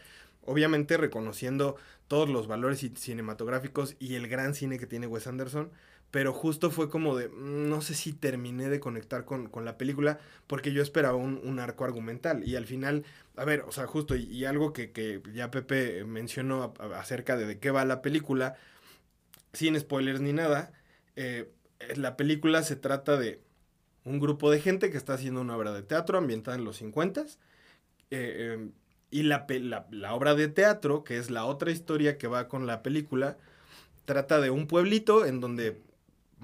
obviamente reconociendo todos los valores cinematográficos y el gran cine que tiene Wes Anderson, pero justo fue como de, mm, no sé si terminé de conectar con, con la película porque yo esperaba un, un, arco argumental y al final, a ver, o sea, justo y, algo que, que, ya Pepe mencionó acerca de de qué va la película, sin spoilers ni nada, eh, la película se trata de un grupo de gente que está haciendo una obra de teatro ambientada en los 50 eh, eh, y la, la obra de teatro, que es la otra historia que va con la película, trata de un pueblito en donde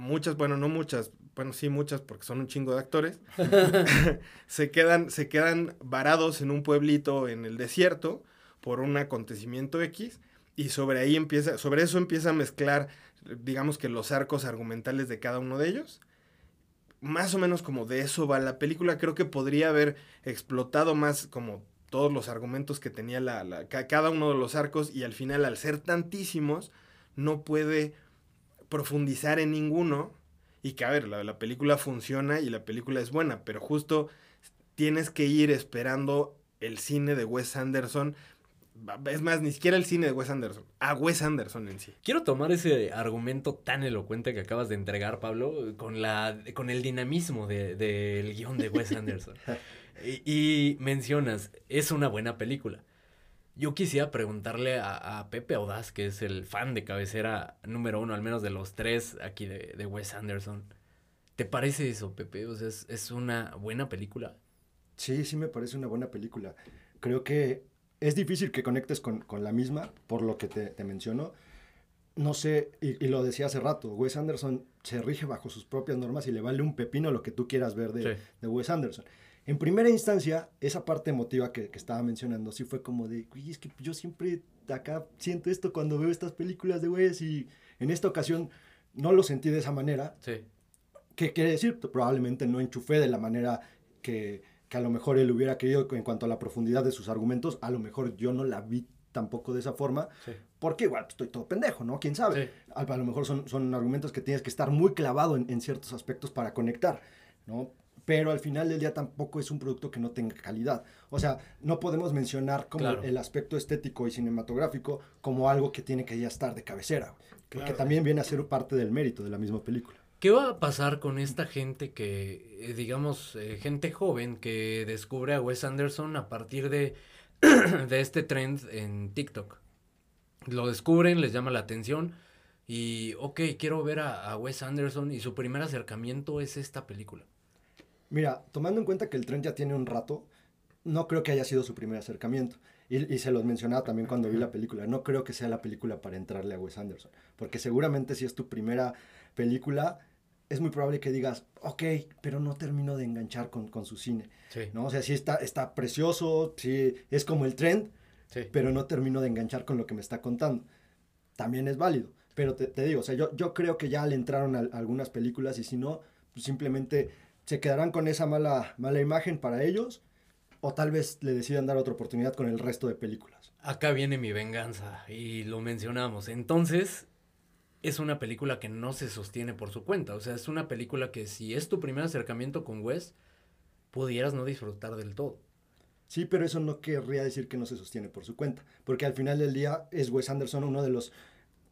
muchas, bueno, no muchas, bueno, sí muchas porque son un chingo de actores, se, quedan, se quedan varados en un pueblito en el desierto por un acontecimiento X y sobre ahí empieza, sobre eso empieza a mezclar, digamos que los arcos argumentales de cada uno de ellos. Más o menos como de eso va la película, creo que podría haber explotado más como todos los argumentos que tenía la, la cada uno de los arcos y al final al ser tantísimos no puede profundizar en ninguno y que, a ver, la, la, película funciona y la película es buena, pero justo tienes que ir esperando el cine de Wes Anderson. Es más, ni siquiera el cine de Wes Anderson, a Wes Anderson en sí. Quiero tomar ese argumento tan elocuente que acabas de entregar, Pablo, con, la, con el dinamismo del de, de guion de Wes Anderson. y, y mencionas, es una buena película. Yo quisiera preguntarle a, Pepe Audaz, que es el fan de cabecera número uno, al menos de los tres aquí de, de Wes Anderson. ¿Te parece eso, Pepe? O sea, ¿es, una buena película? Sí, sí me parece una buena película. Creo que es difícil que conectes con, la misma, por lo que te, menciono. No sé, y, lo decía hace rato, Wes Anderson se rige bajo sus propias normas y le vale un pepino lo que tú quieras ver de, de Wes Anderson. En primera instancia, esa parte emotiva que, estaba mencionando, sí fue como de, es que yo siempre acá siento esto cuando veo estas películas de Wes y en esta ocasión no lo sentí de esa manera. Sí. ¿Qué quiere decir? Probablemente no enchufé de la manera que, a lo mejor él hubiera querido en cuanto a la profundidad de sus argumentos. A lo mejor yo no la vi tampoco de esa forma, porque igual estoy todo pendejo, ¿no? ¿Quién sabe? A, lo mejor son, son argumentos que tienes que estar muy clavado en, en ciertos aspectos para conectar, ¿no? Pero al final del día tampoco es un producto que no tenga calidad. O sea, no podemos mencionar como el aspecto estético y cinematográfico como algo que tiene que ya estar de cabecera, porque también viene a ser parte del mérito de la misma película. ¿Qué va a pasar con esta gente que, eh, digamos, eh, gente joven que descubre a Wes Anderson a partir de, de este trend en TikTok? Lo descubren, les llama la atención y, ok, quiero ver a, a Wes Anderson y su primer acercamiento es esta película. Mira, tomando en cuenta que el tren ya tiene un rato, no creo que haya sido su primer acercamiento. Y, se los mencionaba también cuando vi la película. No creo que sea la película para entrarle a Wes Anderson. Porque seguramente si es tu primera película, es muy probable que digas, ok, pero no termino de enganchar con, con su cine. ¿no? O sea, sí está, está precioso, sí es como el trend, pero no termino de enganchar con lo que me está contando. También es válido. Pero te, digo, o sea, yo, yo creo que ya le entraron a, algunas películas y si no, pues simplemente se quedarán con esa mala, mala imagen para ellos o tal vez le decidan dar otra oportunidad con el resto de películas. Acá viene mi venganza y lo mencionamos. Entonces, es una película que no se sostiene por su cuenta. O sea, es una película que si es tu primer acercamiento con Wes, pudieras no disfrutar del todo. Sí, pero eso no querría decir que no se sostiene por su cuenta, porque al final del día es Wes Anderson uno de los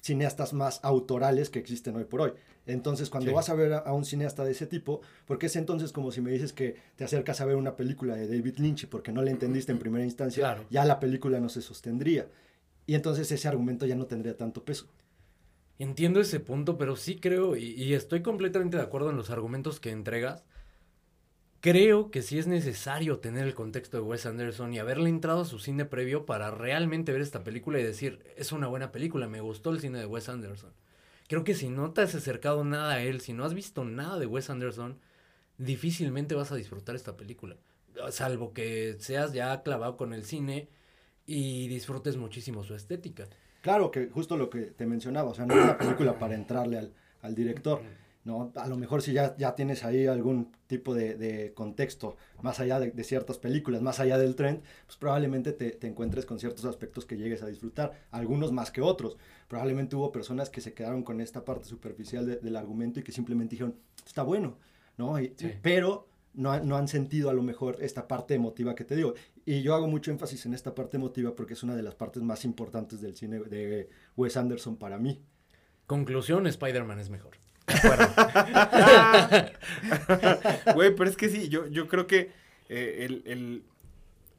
cineastas más autorales que existen hoy por hoy. Entonces, cuando vas a ver a, un cineasta de ese tipo, porque es entonces como si me dices que te acercas a ver una película de David Lynch y porque no le entendiste en primera instancia, ya la película no se sostendría. Y entonces ese argumento ya no tendría tanto peso. Entiendo ese punto, pero sí creo, y estoy completamente de acuerdo en los argumentos que entregas, Creo que sí es necesario tener el contexto de Wes Anderson y haberle entrado a su cine previo para realmente ver esta película y decir, es una buena película, me gustó el cine de Wes Anderson. Creo que si no te has acercado nada a él, si no has visto nada de Wes Anderson, difícilmente vas a disfrutar esta película. Salvo que seas ya clavado con el cine y disfrutes muchísimo su estética. Claro que justo lo que te mencionaba, o sea, no es una película para entrarle al, al director. ¿No? A lo mejor si ya, ya tienes ahí algún tipo de, contexto más allá de, ciertas películas, más allá del trend, pues probablemente te, encuentres con ciertos aspectos que llegues a disfrutar, algunos más que otros. Probablemente hubo personas que se quedaron con esta parte superficial del argumento y que simplemente dijeron, está bueno, ¿no? Pero no, no, han sentido a lo mejor esta parte emotiva que te digo. Y yo hago mucho énfasis en esta parte emotiva porque es una de las partes más importantes del cine de Wes Anderson para mí. Conclusión, Spider-Man es mejor. Güey, pero es que sí, yo, yo creo que eh, el,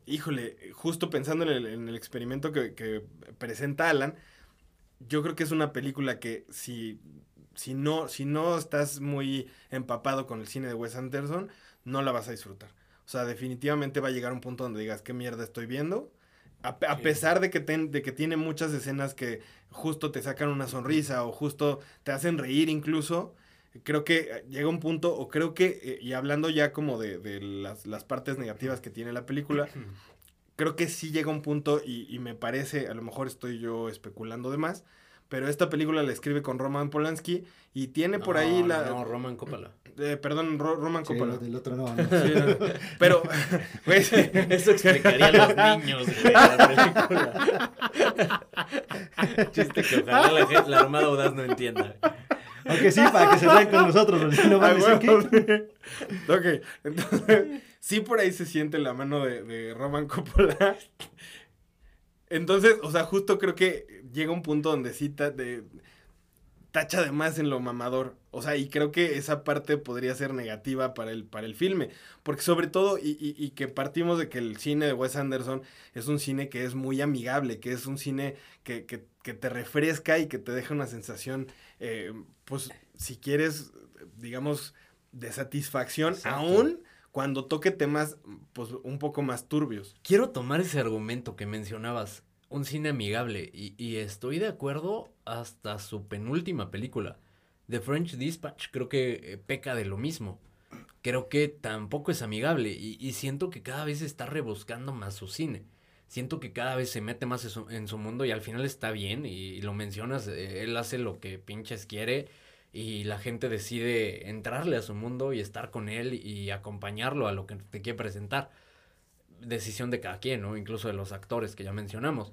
híjole, justo pensando en el, experimento que, presenta Alan, yo creo que es una película que si, si, no, si no estás muy empapado con el cine de Wes Anderson, no la vas a disfrutar. O sea, definitivamente va a llegar un punto donde digas, ¿qué mierda estoy viendo? A, pesar de que, de que tiene muchas escenas que justo te sacan una sonrisa o justo te hacen reír incluso, creo que llega un punto, o creo que, eh, y hablando ya como de, las, partes negativas que tiene la película, creo que sí llega un punto y, me parece, a lo mejor estoy yo especulando de más, pero esta película la escribe con Roman Polanski y tiene por ahí la... No, Roman Coppola. Eh, perdón, Roman Coppola. del otro no. pero, Eso explicaría a los niños, güey, la película. Chiste que ojalá la, la Armada Audaz no entienda. Aunque sí, para que se vean con nosotros, si no van a decir Ok, entonces, sí por ahí se siente la mano de, de Roman Coppola. Entonces, o sea, justo creo que llega un punto donde cita de tacha de más en lo mamador. O sea, y creo que esa parte podría ser negativa para el, para el filme. Porque sobre todo, y, y, que partimos de que el cine de Wes Anderson es un cine que es muy amigable, que es un cine que, que, que te refresca y que te deja una sensación, eh, pues, si quieres, digamos, de satisfacción, aún cuando toque temas, pues, un poco más turbios. Quiero tomar ese argumento que mencionabas un cine amigable y, estoy de acuerdo hasta su penúltima película. The French Dispatch creo que eh, peca de lo mismo. Creo que tampoco es amigable y, siento que cada vez está rebuscando más su cine. Siento que cada vez se mete más en su, mundo y al final está bien y, lo mencionas, eh, él hace lo que pinches quiere y la gente decide entrarle a su mundo y estar con él y acompañarlo a lo que te quiere presentar decisión de cada quien, ¿no? Incluso de los actores que ya mencionamos.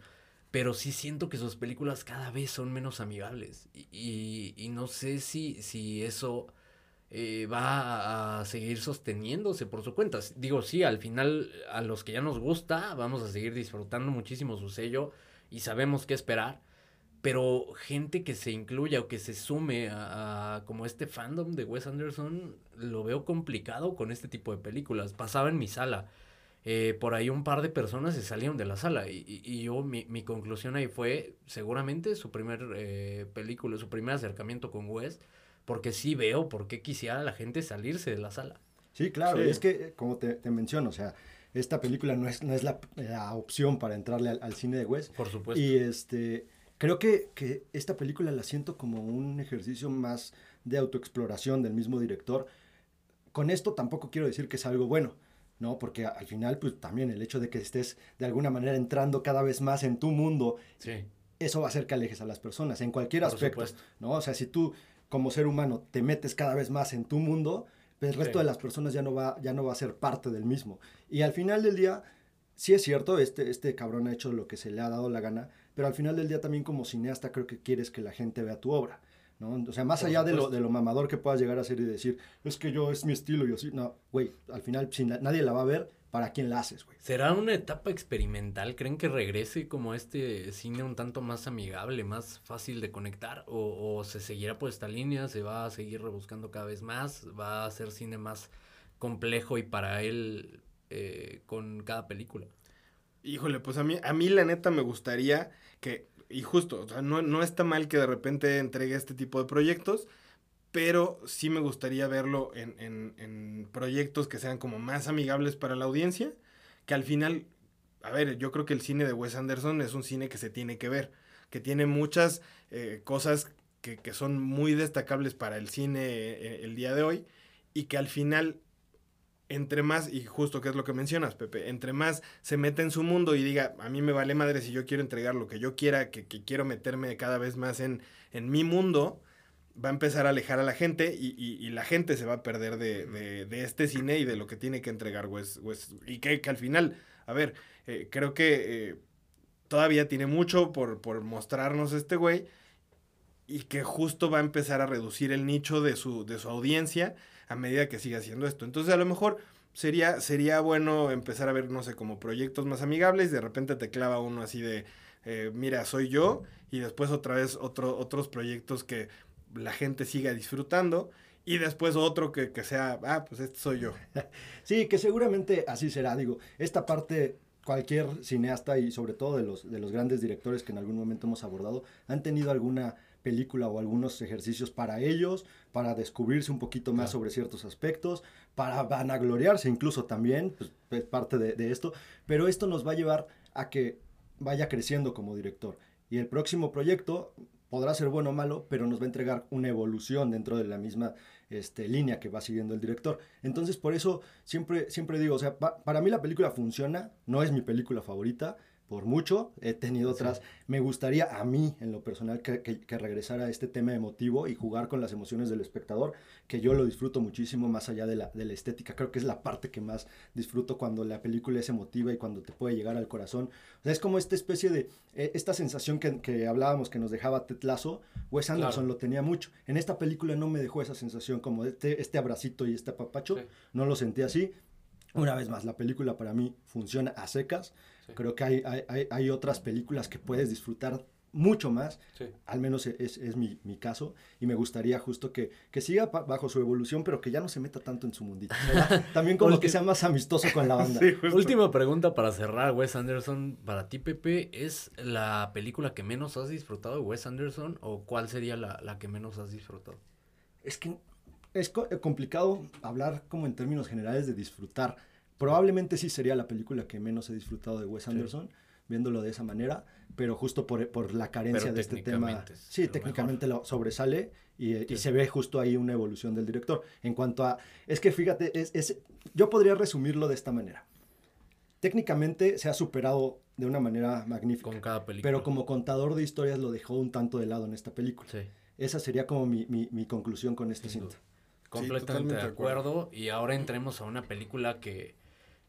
Pero sí siento que sus películas cada vez son menos amigables. Y, y, no sé si, si eso eh, va a seguir sosteniéndose por su cuenta. Digo, sí, al final a los que ya nos gusta vamos a seguir disfrutando muchísimo su sello y sabemos qué esperar. Pero gente que se incluya o que se sume a, a, como este fandom de Wes Anderson, lo veo complicado con este tipo de películas. Pasaba en mi sala eh, por ahí un par de personas se salieron de la sala y, y yo mi, mi, conclusión ahí fue seguramente su primer eh, película, su primer acercamiento con Wes, porque sí veo por qué quisiera la gente salirse de la sala. Sí, claro, es que como te, te, menciono, o sea, esta película no es, no es la, la opción para entrarle al, cine de Wes. Por supuesto. Y este, creo que, que esta película la siento como un ejercicio más de autoexploración del mismo director. Con esto tampoco quiero decir que es algo bueno ¿no? Porque al final, pues también el hecho de que estés de alguna manera entrando cada vez más en tu mundo, eso va a hacer que alejes a las personas en cualquier aspecto, ¿no? O sea, si tú como ser humano te metes cada vez más en tu mundo, pues el resto de las personas ya no, va, ya no va a ser parte del mismo. Y al final del día, sí es cierto, este, este cabrón ha hecho lo que se le ha dado la gana, pero al final del día también como cineasta creo que quieres que la gente vea tu obra. ¿No? O sea, más allá de lo, de lo mamador que puedas llegar a ser y decir, es que yo es mi estilo, yo sí, no, güey, al final si nadie la va a ver, ¿para quién la haces, güey? ¿Será una etapa experimental? ¿Creen que regrese como este cine un tanto más amigable, más fácil de conectar? ¿O, se seguirá por esta línea? ¿Se va a seguir rebuscando cada vez más? ¿Va a ser cine más complejo y para él eh, con cada película? Híjole, pues a mí, a mí la neta me gustaría que y justo, o sea, no, no está mal que de repente entregue este tipo de proyectos, pero sí me gustaría verlo en, en, en, proyectos que sean como más amigables para la audiencia, que al final, a ver, yo creo que el cine de Wes Anderson es un cine que se tiene que ver, que tiene muchas eh, cosas que, que, son muy destacables para el cine eh, el día de hoy, y que al final entre más, y justo que es lo que mencionas, Pepe, entre más se mete en su mundo y diga, a mí me vale madre si yo quiero entregar lo que yo quiera, que, quiero meterme cada vez más en, en, mi mundo, va a empezar a alejar a la gente y, la gente se va a perder de, este cine y de lo que tiene que entregar Wes, y que, al final, a ver, eh, creo que eh, todavía tiene mucho por, por mostrarnos este güey y que justo va a empezar a reducir el nicho de su, de su audiencia a medida que siga haciendo esto. Entonces a lo mejor sería, sería bueno empezar a ver, no sé, como proyectos más amigables, de repente te clava uno así de, eh, mira, soy yo, y después otra vez otro, otros proyectos que la gente siga disfrutando. Y después otro que, que sea, ah, pues este soy yo. Sí, que seguramente así será. Digo, esta parte cualquier cineasta y sobre todo de los, de los grandes directores que en algún momento hemos abordado han tenido alguna película o algunos ejercicios para ellos, para descubrirse un poquito más sobre ciertos aspectos, para vanagloriarse incluso también, pues es parte de, de esto, pero esto nos va a llevar a que vaya creciendo como director. Y el próximo proyecto podrá ser bueno o malo, pero nos va a entregar una evolución dentro de la misma este, línea que va siguiendo el director. Entonces, por eso siempre, siempre digo, o sea, para mí la película funciona, no es mi película favorita, por mucho. He tenido otras. Me gustaría a mí, en lo personal, que, que, regresara a este tema emotivo y jugar con las emociones del espectador, que yo lo disfruto muchísimo más allá de la, de la estética. Creo que es la parte que más disfruto cuando la película es emotiva y cuando te puede llegar al corazón. O sea, es como esta especie de, eh, esta sensación que, que, hablábamos que nos dejaba Tetlazo, Wes Anderson lo tenía mucho. En esta película no me dejó esa sensación como este, este abracito y este apapacho, no lo sentí así. Una vez más, la película para mí funciona a secas. Creo que hay, hay, hay, otras películas que puedes disfrutar mucho más, Sí. al menos e, es, es mi, mi caso, y me gustaría justo que, que siga bajo su evolución, pero que ya no se meta tanto en su mundito. ¿verdad? También como que sea más amistoso con la banda. Sí. Última pregunta para cerrar, Wes Anderson. Para ti, Pepe, ¿es la película que menos has disfrutado de Wes Anderson o cuál sería la, la que menos has disfrutado? Es que es co- eh, complicado hablar como en términos generales de disfrutar. Probablemente sí sería la película que menos he disfrutado de Wes Anderson, viéndolo de esa manera, pero justo por, por la carencia Pero de este tema. es Sí, lo técnicamente lo sobresale y, eh, y se ve justo ahí una evolución del director. En cuanto a, es que fíjate, es, es- yo podría resumirlo de esta manera. Técnicamente se ha superado de una manera magnífica, Con cada película. pero como contador de historias lo dejó un tanto de lado en esta película. Sí. Esa sería como mi, mi- mi conclusión con esta Sin cinta. Completamente de de acuerdo. acuerdo. Y ahora entremos a una película que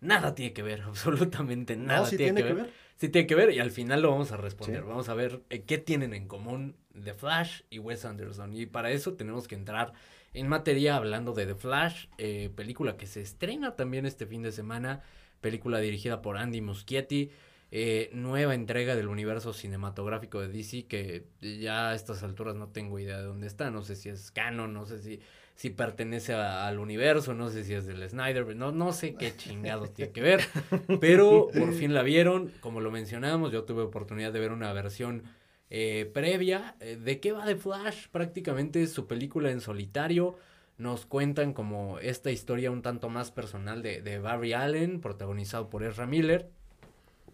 nada tiene que ver, absolutamente nada no, sí tiene, tiene que, ver. Sí tiene que ver y al final lo vamos a responder. Sí. Vamos a ver eh, qué tienen en común The Flash y Wes Anderson. Y para eso tenemos que entrar en materia hablando de The Flash, eh, película que se estrena también este fin de semana, película dirigida por Andy Muschietti. eh, nueva entrega del universo cinematográfico de DC que ya a estas alturas no tengo idea de dónde está, no sé si es canon, no sé si, si pertenece a- al universo, no sé si es del Snyder, no, no sé qué chingados tiene que ver, pero por fin la vieron, como lo mencionamos, yo tuve oportunidad de ver una versión eh, previa. eh, ¿De qué va The Flash? Prácticamente es su película en solitario. Nos cuentan como esta historia un tanto más personal de, de Barry Allen, protagonizado por Ezra Miller,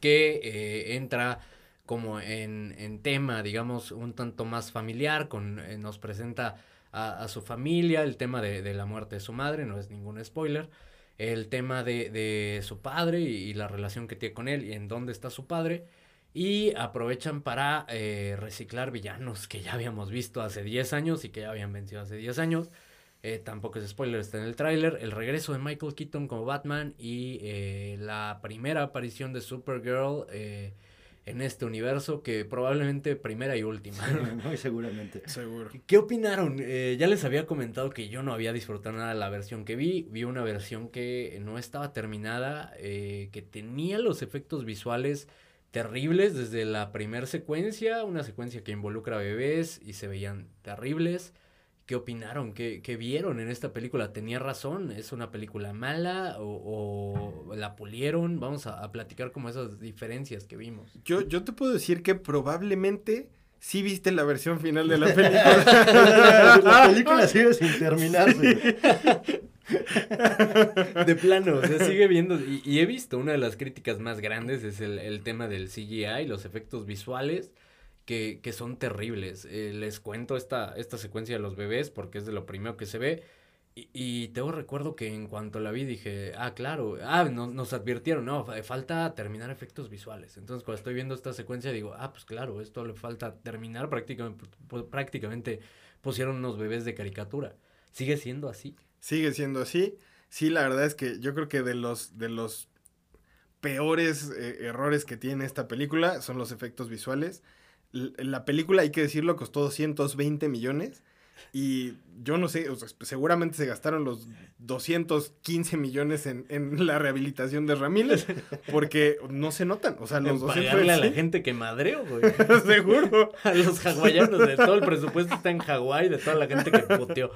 que eh, entra como en, en tema, digamos, un tanto más familiar, con, nos presenta a, su familia, el tema de, de la muerte de su madre, no es ningún spoiler, el tema de, de su padre y, la relación que tiene con él y en dónde está su padre, y aprovechan para eh, reciclar villanos que ya habíamos visto hace 10 años y que ya habían vencido hace 10 años. Eh, tampoco es spoiler, está en el tráiler. El regreso de Michael Keaton como Batman y eh, la primera aparición de Supergirl en este universo, que probablemente primera y última. Muy seguramente. Seguro. ¿Qué opinaron? Eh, ya les había comentado que yo no había disfrutado nada de la versión que vi. Vi una versión que no estaba terminada, eh, que tenía los efectos visuales terribles desde la primera secuencia, una secuencia que involucra bebés y se veían terribles. ¿Qué opinaron? ¿Qué, qué vieron en esta película? ¿Tenía razón? ¿Es una película mala o, o la pulieron? Vamos a, a platicar como esas diferencias que vimos. Yo, yo te puedo decir que probablemente sí viste la versión final de la película. la, la película sigue sin terminarse. De plano, o sea, sigue viendo. Y, y he visto una de las críticas más grandes es el, el tema del CGI, los efectos visuales, que, que son terribles. Eh, les cuento esta, esta secuencia de los bebés porque es de lo primero que se ve. Y, y tengo recuerdo que en cuanto la vi dije, ah, claro, ah, no- nos advirtieron, no, fa- falta terminar efectos visuales. Entonces cuando estoy viendo esta secuencia digo, ah, pues claro, esto le falta terminar, prácticamente, prácticamente pusieron unos bebés de caricatura. ¿Sigue siendo así? Sigue siendo así. Sí, la verdad es que yo creo que de los, de los peores eh, errores que tiene esta película son los efectos visuales. La película, hay que decirlo, costó 220 millones. Y yo no sé, o sea, seguramente se gastaron los 215 millones en, en la rehabilitación de Ramírez, porque no se notan. O sea, los En pagarle a la 220 gente que madreo, güey. Seguro, A los hawaianos, de todo el presupuesto está en Hawái, de toda la gente que puteó.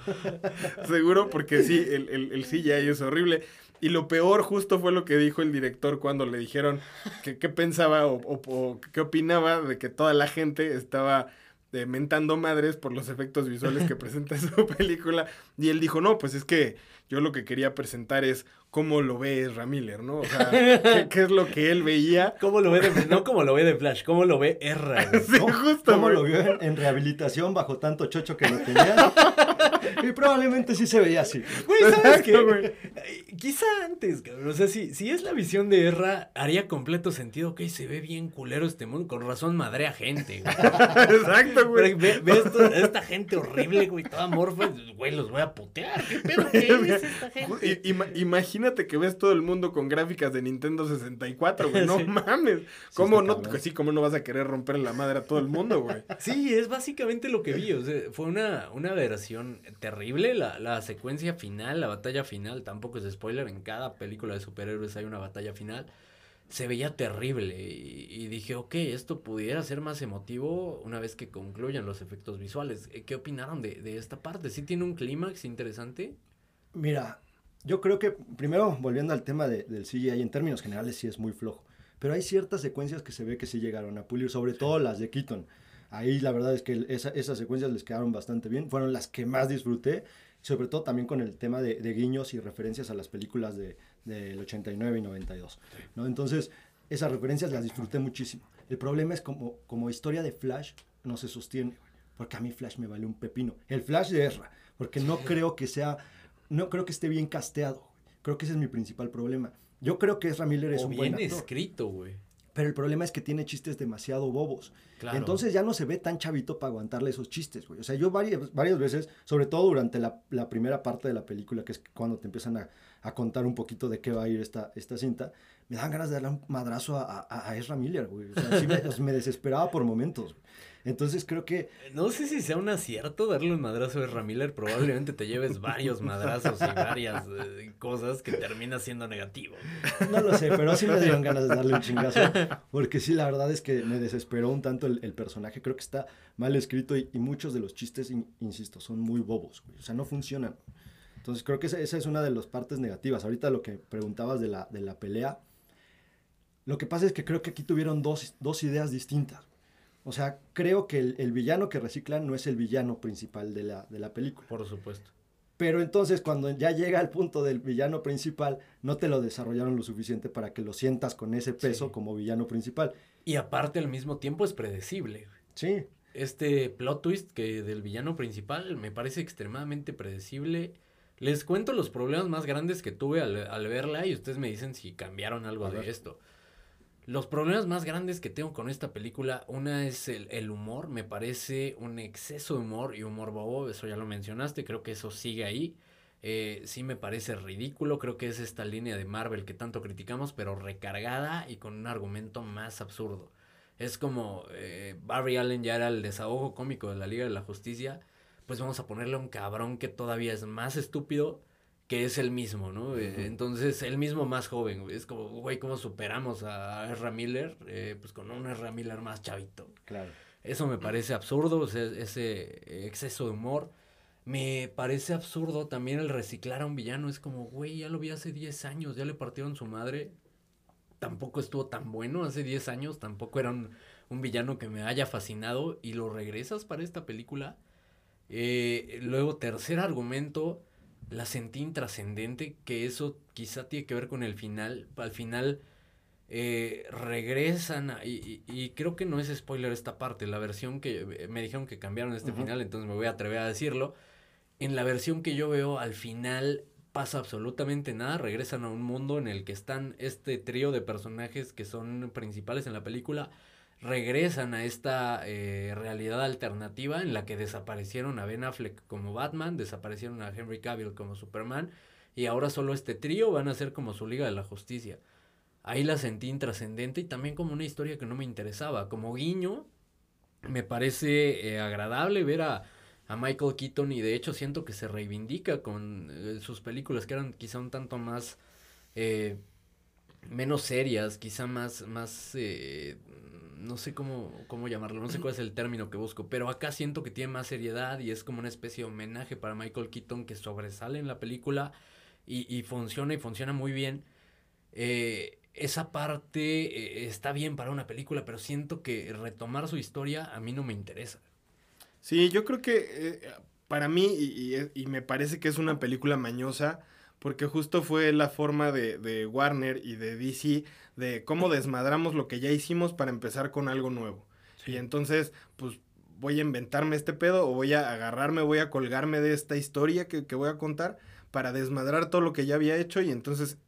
seguro, porque sí, el, el, el CGI es horrible. Y lo peor justo fue lo que dijo el director cuando le dijeron que qué pensaba o, o- qué opinaba de que toda la gente estaba eh, mentando madres por los efectos visuales que presenta su película. Y él dijo, no, pues es que yo lo que quería presentar es cómo lo ve Ezra Miller, ¿no? O sea, qué, qué es lo que él veía. ¿Cómo lo ve de, no como lo ve de Flash, cómo lo ve güey. Sí, ¿Cómo, justo, cómo güey. lo vio en, rehabilitación bajo tanto chocho que lo tenía? y probablemente sí se veía así. Güey, ¿sabes qué? Eh, Quizá antes, cabrón. O sea, si, si es la visión de Erra, haría completo sentido. Ok, se ve bien culero este mundo. Con razón madrea gente, güey. Exacto, güey. Pero ve, ve esto- esta gente horrible, güey, toda morfa. Güey, los voy a putear. ¿Qué pedo que es esta gente? Ima- imagínate que ves todo el mundo con gráficas de Nintendo 64, güey. No Sí. mames. ¿Cómo no? cabrón. Pues sí, ¿cómo no vas a querer romper la madre a todo el mundo, güey? Sí, es básicamente lo que vi. O sea, fue una, una versión terrible. La, la secuencia final, la batalla final, tampoco es spoiler. En cada película de superhéroes hay una batalla final. se veía terrible y, dije, ok, esto pudiera ser más emotivo una vez que concluyan los efectos visuales. Eh, ¿Qué opinaron de, de esta parte? ¿Sí tiene un clímax interesante? Mira, yo creo que primero, volviendo al tema de, del CGI, en términos generales sí es muy flojo, pero hay ciertas secuencias que se ve que sí llegaron a pulir, sobre todo las de Keaton. Ahí la verdad es que esa, esas secuencias les quedaron bastante bien, fueron las que más disfruté, sobre todo también con el tema de, de guiños y referencias a las películas de, del 89 y 92. ¿no? Entonces, esas referencias las disfruté muchísimo. El problema es como, como historia de Flash no se sostiene, porque a mí Flash me vale un pepino. El Flash de Ezra, porque no creo que sea, no creo que esté bien casteado. Creo que ese es mi principal problema. Yo creo que Ezra Miller es un buen actor. escrito, güey. Pero el problema es que tiene chistes demasiado bobos. Entonces ya no se ve tan chavito para aguantarle esos chistes, güey. O sea, yo varias, varias veces, sobre todo durante la, la primera parte de la película, que es cuando te empiezan a, a contar un poquito de qué va a ir esta, esta cinta, me dan ganas de darle un madrazo a, a, Ezra Miller, güey. O sea, sí me, desesperaba por momentos. Entonces creo que... No sé si sea un acierto darle un madrazo a Ezra Miller. Probablemente te lleves varios madrazos y varias eh, cosas que termina siendo negativo. No lo sé, pero sí me dieron ganas de darle un chingazo. Porque sí, la verdad es que me desesperó un tanto el, personaje. Creo que está mal escrito y, muchos de los chistes, insisto, son muy bobos. Güey. O sea, no funcionan. Entonces creo que esa, es una de las partes negativas. Ahorita lo que preguntabas de la, de la pelea, lo que pasa es que creo que aquí tuvieron dos, dos ideas distintas. O sea, creo que el, villano que reciclan no es el villano principal de la, de la película. Por supuesto. Pero entonces cuando ya llega al punto del villano principal, no te lo desarrollaron lo suficiente para que lo sientas con ese peso como villano principal. Y aparte al mismo tiempo es predecible. Sí. Este plot twist que del villano principal me parece extremadamente predecible les cuento los problemas más grandes que tuve al, verla y ustedes me dicen si cambiaron algo de esto. Los problemas más grandes que tengo con esta película, una es el, humor, me parece un exceso de humor y humor bobo, eso ya lo mencionaste, creo que eso sigue ahí. Eh, sí me parece ridículo, creo que es esta línea de Marvel que tanto criticamos, pero recargada y con un argumento más absurdo. Es como eh, Barry Allen ya era el desahogo cómico de la Liga de la Justicia pues vamos a ponerle a un cabrón que todavía es más estúpido que es el mismo, ¿no? Eh, entonces, el mismo más joven, Es como, güey, ¿cómo superamos a Ezra Miller? Eh, pues con un Ezra Miller más chavito. Claro. Eso me parece absurdo, ese exceso de humor. Me parece absurdo también el reciclar a un villano. Es como, güey, ya lo vi hace 10 años, ya le partieron su madre. Tampoco estuvo tan bueno hace 10 años, tampoco era un, un villano que me haya fascinado y lo regresas para esta película eh, luego, tercer argumento, la sentí intrascendente, que eso quizá tiene que ver con el final. Al final eh, regresan, y, creo que no es spoiler esta parte, la versión que eh, me dijeron que cambiaron este final, entonces me voy a atrever a decirlo. En la versión que yo veo, al final pasa absolutamente nada, regresan a un mundo en el que están este trío de personajes que son principales en la película regresan a esta eh, realidad alternativa en la que desaparecieron a Ben Affleck como Batman, desaparecieron a Henry Cavill como Superman y ahora solo este trío van a ser como su Liga de la Justicia. Ahí la sentí intrascendente y también como una historia que no me interesaba. Como guiño, me parece eh, agradable ver a, a, Michael Keaton y de hecho siento que se reivindica con eh, sus películas que eran quizá un tanto más... menos serias, quizá más, más no sé cómo, cómo llamarlo, no sé cuál es el término que busco, pero acá siento que tiene más seriedad y es como una especie de homenaje para Michael Keaton que sobresale en la película y, funciona y funciona muy bien. Eh, esa parte eh, está bien para una película, pero siento que retomar su historia a mí no me interesa. Sí, yo creo que eh, para mí, y, y, me parece que es una película mañosa, porque justo fue la forma de, de, Warner y de DC de cómo desmadramos lo que ya hicimos para empezar con algo nuevo. Y entonces, pues voy a inventarme este pedo o voy a agarrarme, voy a colgarme de esta historia que, que voy a contar para desmadrar todo lo que ya había hecho y entonces,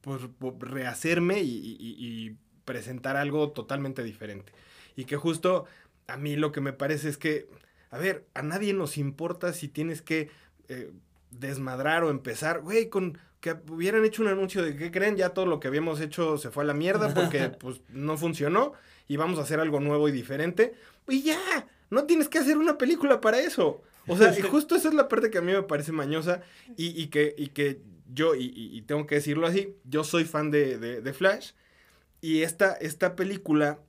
pues, rehacerme y, y, presentar algo totalmente diferente. Y que justo a mí lo que me parece es que, a ver, a nadie nos importa si tienes que... Eh, desmadrar o empezar, güey, con que hubieran hecho un anuncio de que creen, ya todo lo que habíamos hecho se fue a la mierda porque pues no funcionó y vamos a hacer algo nuevo y diferente. Y ya, no tienes que hacer una película para eso. O sea, y justo esa es la parte que a mí me parece mañosa y, que, y que yo, y, tengo que decirlo así, yo soy fan de, de, Flash Y esta, esta película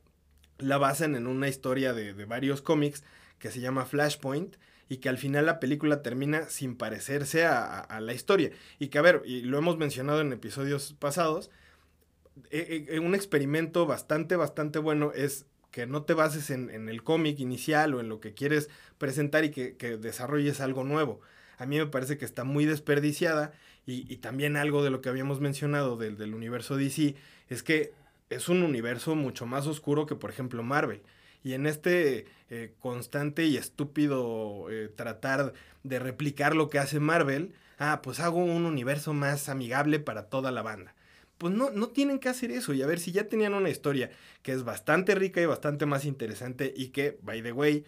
la basan en una historia de, de varios cómics que se llama Flashpoint y que al final la película termina sin parecerse a, la historia. Y que, a ver, y lo hemos mencionado en episodios pasados, eh, eh, un experimento bastante, bastante bueno es que no te bases en, el cómic inicial o en lo que quieres presentar y que, desarrolles algo nuevo. A mí me parece que está muy desperdiciada y, también algo de lo que habíamos mencionado del universo DC es que es un universo mucho más oscuro que, por ejemplo, Marvel. Y en este eh, constante y estúpido eh, tratar de replicar lo que hace Marvel, ah, pues hago un universo más amigable para toda la banda. Pues no, no tienen que hacer eso. Y a ver, si ya tenían una historia que es bastante rica y bastante más interesante y que, by the way,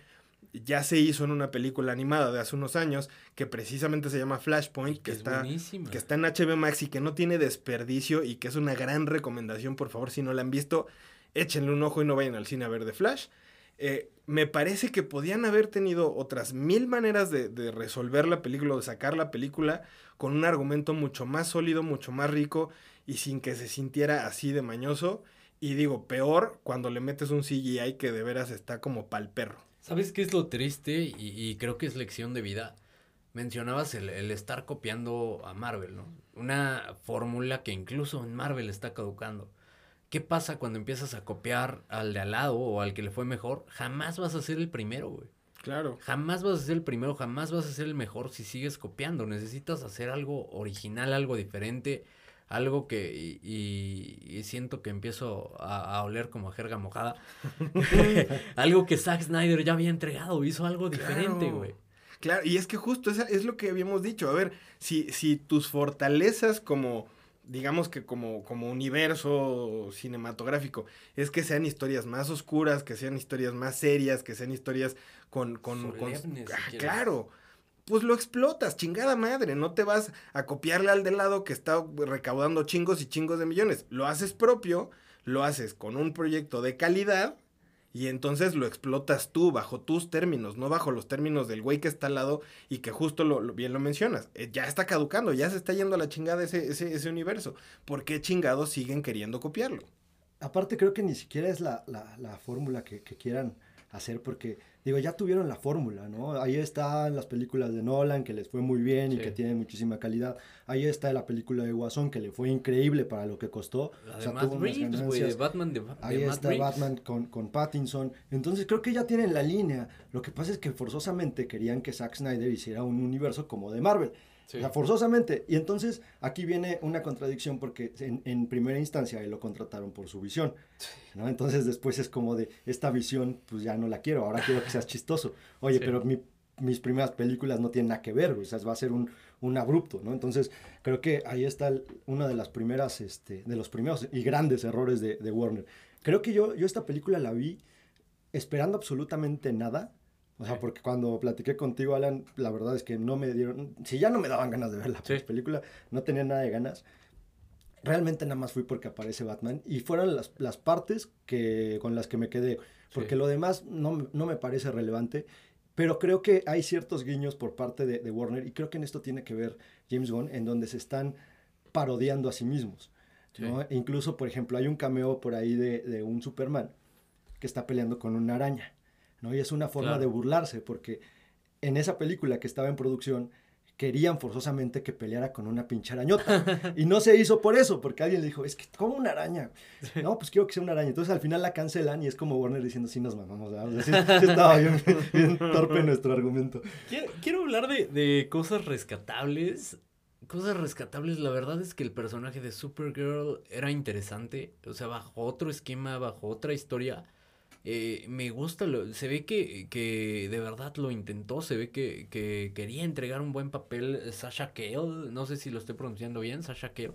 ya se hizo en una película animada de hace unos años que precisamente se llama Flashpoint, que, está, que está en HBO Max y que no tiene desperdicio y que es una gran recomendación, por favor, si no la han visto, échenle un ojo y no vayan al cine a ver de Flash. Eh, me parece que podían haber tenido otras mil maneras de, resolver la película o de sacar la película con un argumento mucho más sólido, mucho más rico y sin que se sintiera así de mañoso. Y digo, peor cuando le metes un CGI que de veras está como pal perro. ¿Sabes qué es lo triste? Y, y creo que es lección de vida. Mencionabas el, el, estar copiando a Marvel, ¿no? Una fórmula que incluso en Marvel está caducando. ¿Qué pasa cuando empiezas a copiar al de al lado o al que le fue mejor? Jamás vas a ser el primero, güey. Claro. Jamás vas a ser el primero, jamás vas a ser el mejor si sigues copiando. Necesitas hacer algo original, algo diferente, algo que. Y, y, y siento que empiezo a, a, oler como a jerga mojada. algo que Zack Snyder ya había entregado, hizo algo diferente, güey. Claro. claro. y es que justo esa es lo que habíamos dicho. A ver, si, si tus fortalezas como digamos que como, como universo cinematográfico, es que sean historias más oscuras, que sean historias más serias, que sean historias con... con, con si ah, claro, pues lo explotas, chingada madre, no te vas a copiarle al de lado que está recaudando chingos y chingos de millones, lo haces propio, lo haces con un proyecto de calidad y entonces lo explotas tú bajo tus términos, no bajo los términos del güey que está al lado y que justo lo, bien lo mencionas. Eh, ya está caducando, ya se está yendo a la chingada ese, ese, ese universo. ¿Por qué chingados siguen queriendo copiarlo? Aparte creo que ni siquiera es la, la, la fórmula que quieran hacer porque digo, ya tuvieron la fórmula, ¿no? Ahí están las películas de Nolan, que les fue muy bien y que tienen muchísima calidad. Ahí está la película de Guasón, que le fue increíble para lo que costó. La o sea, Matt Reeves, güey, de Batman de, de Ahí Matt está Reeves. Batman con, con Pattinson. Entonces creo que ya tienen la línea. Lo que pasa es que forzosamente querían que Zack Snyder hiciera un universo como de Marvel. Sí. O sea, forzosamente. Y entonces aquí viene una contradicción porque en, en, primera instancia él lo contrataron por su visión. ¿no? Entonces después es como de, esta visión pues ya no la quiero, ahora quiero que seas chistoso. Oye, sí. pero mi, mis primeras películas no tienen nada que ver, o sea, va a ser un, un abrupto, ¿no? Entonces creo que ahí está el, una de las primeras, este, de los primeros y grandes errores de, de Warner. Creo que yo, yo esta película la vi esperando absolutamente nada. O sea, porque cuando platiqué contigo, Alan, la verdad es que no me dieron, si ya no me daban ganas de ver la sí. película, no tenía nada de ganas. Realmente nada más fui porque aparece Batman y fueron las, las partes que, con las que me quedé, porque sí. lo demás no, no me parece relevante, pero creo que hay ciertos guiños por parte de, de, Warner y creo que en esto tiene que ver James Gunn, en donde se están parodiando a sí mismos. ¿no? E incluso, por ejemplo, hay un cameo por ahí de, de un Superman que está peleando con una araña. ¿No? Y es una forma claro. de burlarse, porque en esa película que estaba en producción querían forzosamente que peleara con una pinche arañota. y no se hizo por eso, porque alguien le dijo, es que como una araña. No, pues quiero que sea una araña. Entonces al final la cancelan y es como Warner diciendo, sí nos mamamos. O sea, sí, sí estaba bien, bien, torpe nuestro argumento. Quiero, quiero hablar de, de cosas rescatables. Cosas rescatables, la verdad es que el personaje de Supergirl era interesante, o sea, bajo otro esquema, bajo otra historia, eh, me gusta, lo, se ve que, que de verdad lo intentó, se ve que, que quería entregar un buen papel Sasha Cale, no sé si lo estoy pronunciando bien, Sasha Cale.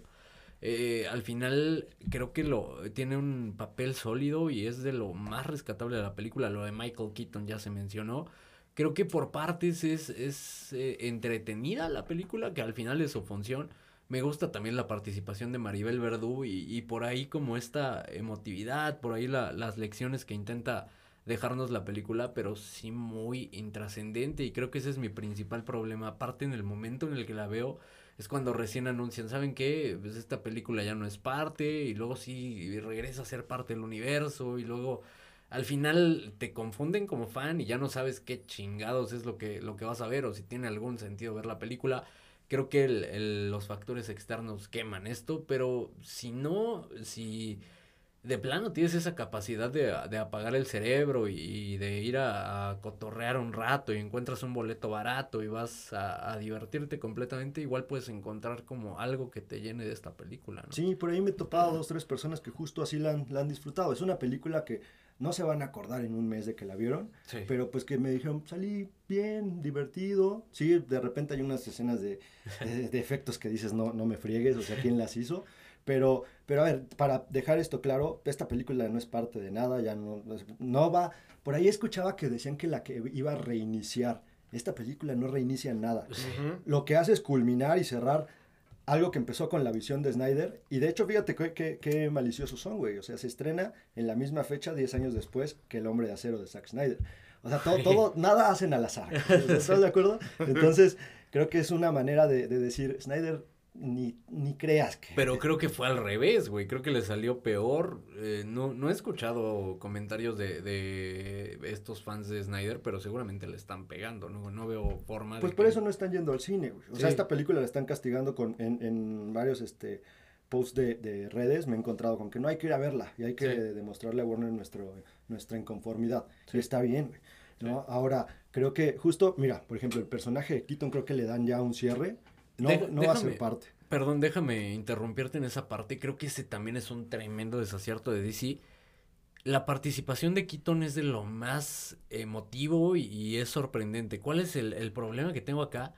Eh, al final creo que lo tiene un papel sólido y es de lo más rescatable de la película, lo de Michael Keaton ya se mencionó. Creo que por partes es, es eh, entretenida la película, que al final es su función. Me gusta también la participación de Maribel Verdú y, y por ahí como esta emotividad, por ahí la, las lecciones que intenta dejarnos la película, pero sí muy intrascendente y creo que ese es mi principal problema. Aparte en el momento en el que la veo, es cuando recién anuncian, ¿saben qué? Pues esta película ya no es parte y luego sí regresa a ser parte del universo y luego al final te confunden como fan y ya no sabes qué chingados es lo que, lo que vas a ver o si tiene algún sentido ver la película. Creo que el, los factores externos queman esto, pero si no, si de plano tienes esa capacidad de, de apagar el cerebro y, de ir a, cotorrear un rato y encuentras un boleto barato y vas a, divertirte completamente, igual puedes encontrar como algo que te llene de esta película, ¿no? Sí, por ahí me he topado dos, tres personas que justo así la han, la han disfrutado. Es una película que no se van a acordar en un mes de que la vieron, pero pues que me dijeron, salí bien, divertido. Sí, de repente hay unas escenas de, de, efectos que dices, no, no me friegues, o sea, ¿quién las hizo? Pero, pero a ver, para dejar esto claro, esta película no es parte de nada, ya no, no va. Por ahí escuchaba que decían que la que iba a reiniciar. Esta película no reinicia nada. Lo que hace es culminar y cerrar algo que empezó con la visión de Snyder. Y de hecho, fíjate qué, maliciosos son, güey. O sea, se estrena en la misma fecha, 10 años después, que El Hombre de Acero de Zack Snyder. O sea, todo, todo nada hacen al azar. ¿Estás de acuerdo? Entonces, creo que es una manera de, de decir, Snyder ni, ni creas que... Pero creo que fue al revés, güey. Creo que le salió peor. Eh, no, no he escuchado comentarios de, de estos fans de Snyder, pero seguramente le están pegando, ¿no? No veo forma Pues por eso no están yendo al cine, güey. O sea, esta película la están castigando con, en, en varios este, posts de, de, redes. Me he encontrado con que no hay que ir a verla y hay que demostrarle a Warner nuestro, nuestra inconformidad. Y está bien, güey. ¿no? Ahora, creo que justo, mira, por ejemplo, el personaje de Keaton creo que le dan ya un cierre no, no va a ser parte. Perdón, déjame interrumpirte en esa parte. Creo que ese también es un tremendo desacierto de DC. La participación de Keaton es de lo más emotivo y, es sorprendente. ¿Cuál es el, problema que tengo acá?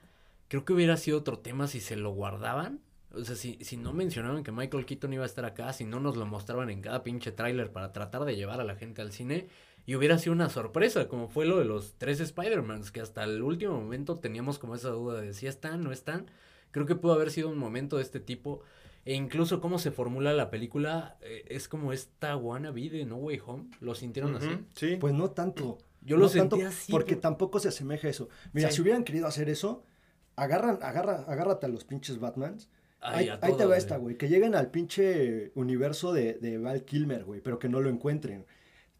Creo que hubiera sido otro tema si se lo guardaban. O sea, si, si no mencionaban que Michael Keaton iba a estar acá, si no nos lo mostraban en cada pinche tráiler para tratar de llevar a la gente al cine, y hubiera sido una sorpresa, como fue lo de los tres Spider-Mans, que hasta el último momento teníamos como esa duda de si están, no están. Creo que pudo haber sido un momento de este tipo. E incluso cómo se formula la película eh, es como esta wannabe de No Way Home. ¿Lo sintieron así? Sí. Pues no tanto. Yo lo sentí así. Porque tampoco se asemeja a eso. Mira, si hubieran querido hacer eso, agarran, agarra, agárrate a los pinches Batmans. ahí, te va esta, güey. Que lleguen al pinche universo de, de Val Kilmer, güey, pero que no lo encuentren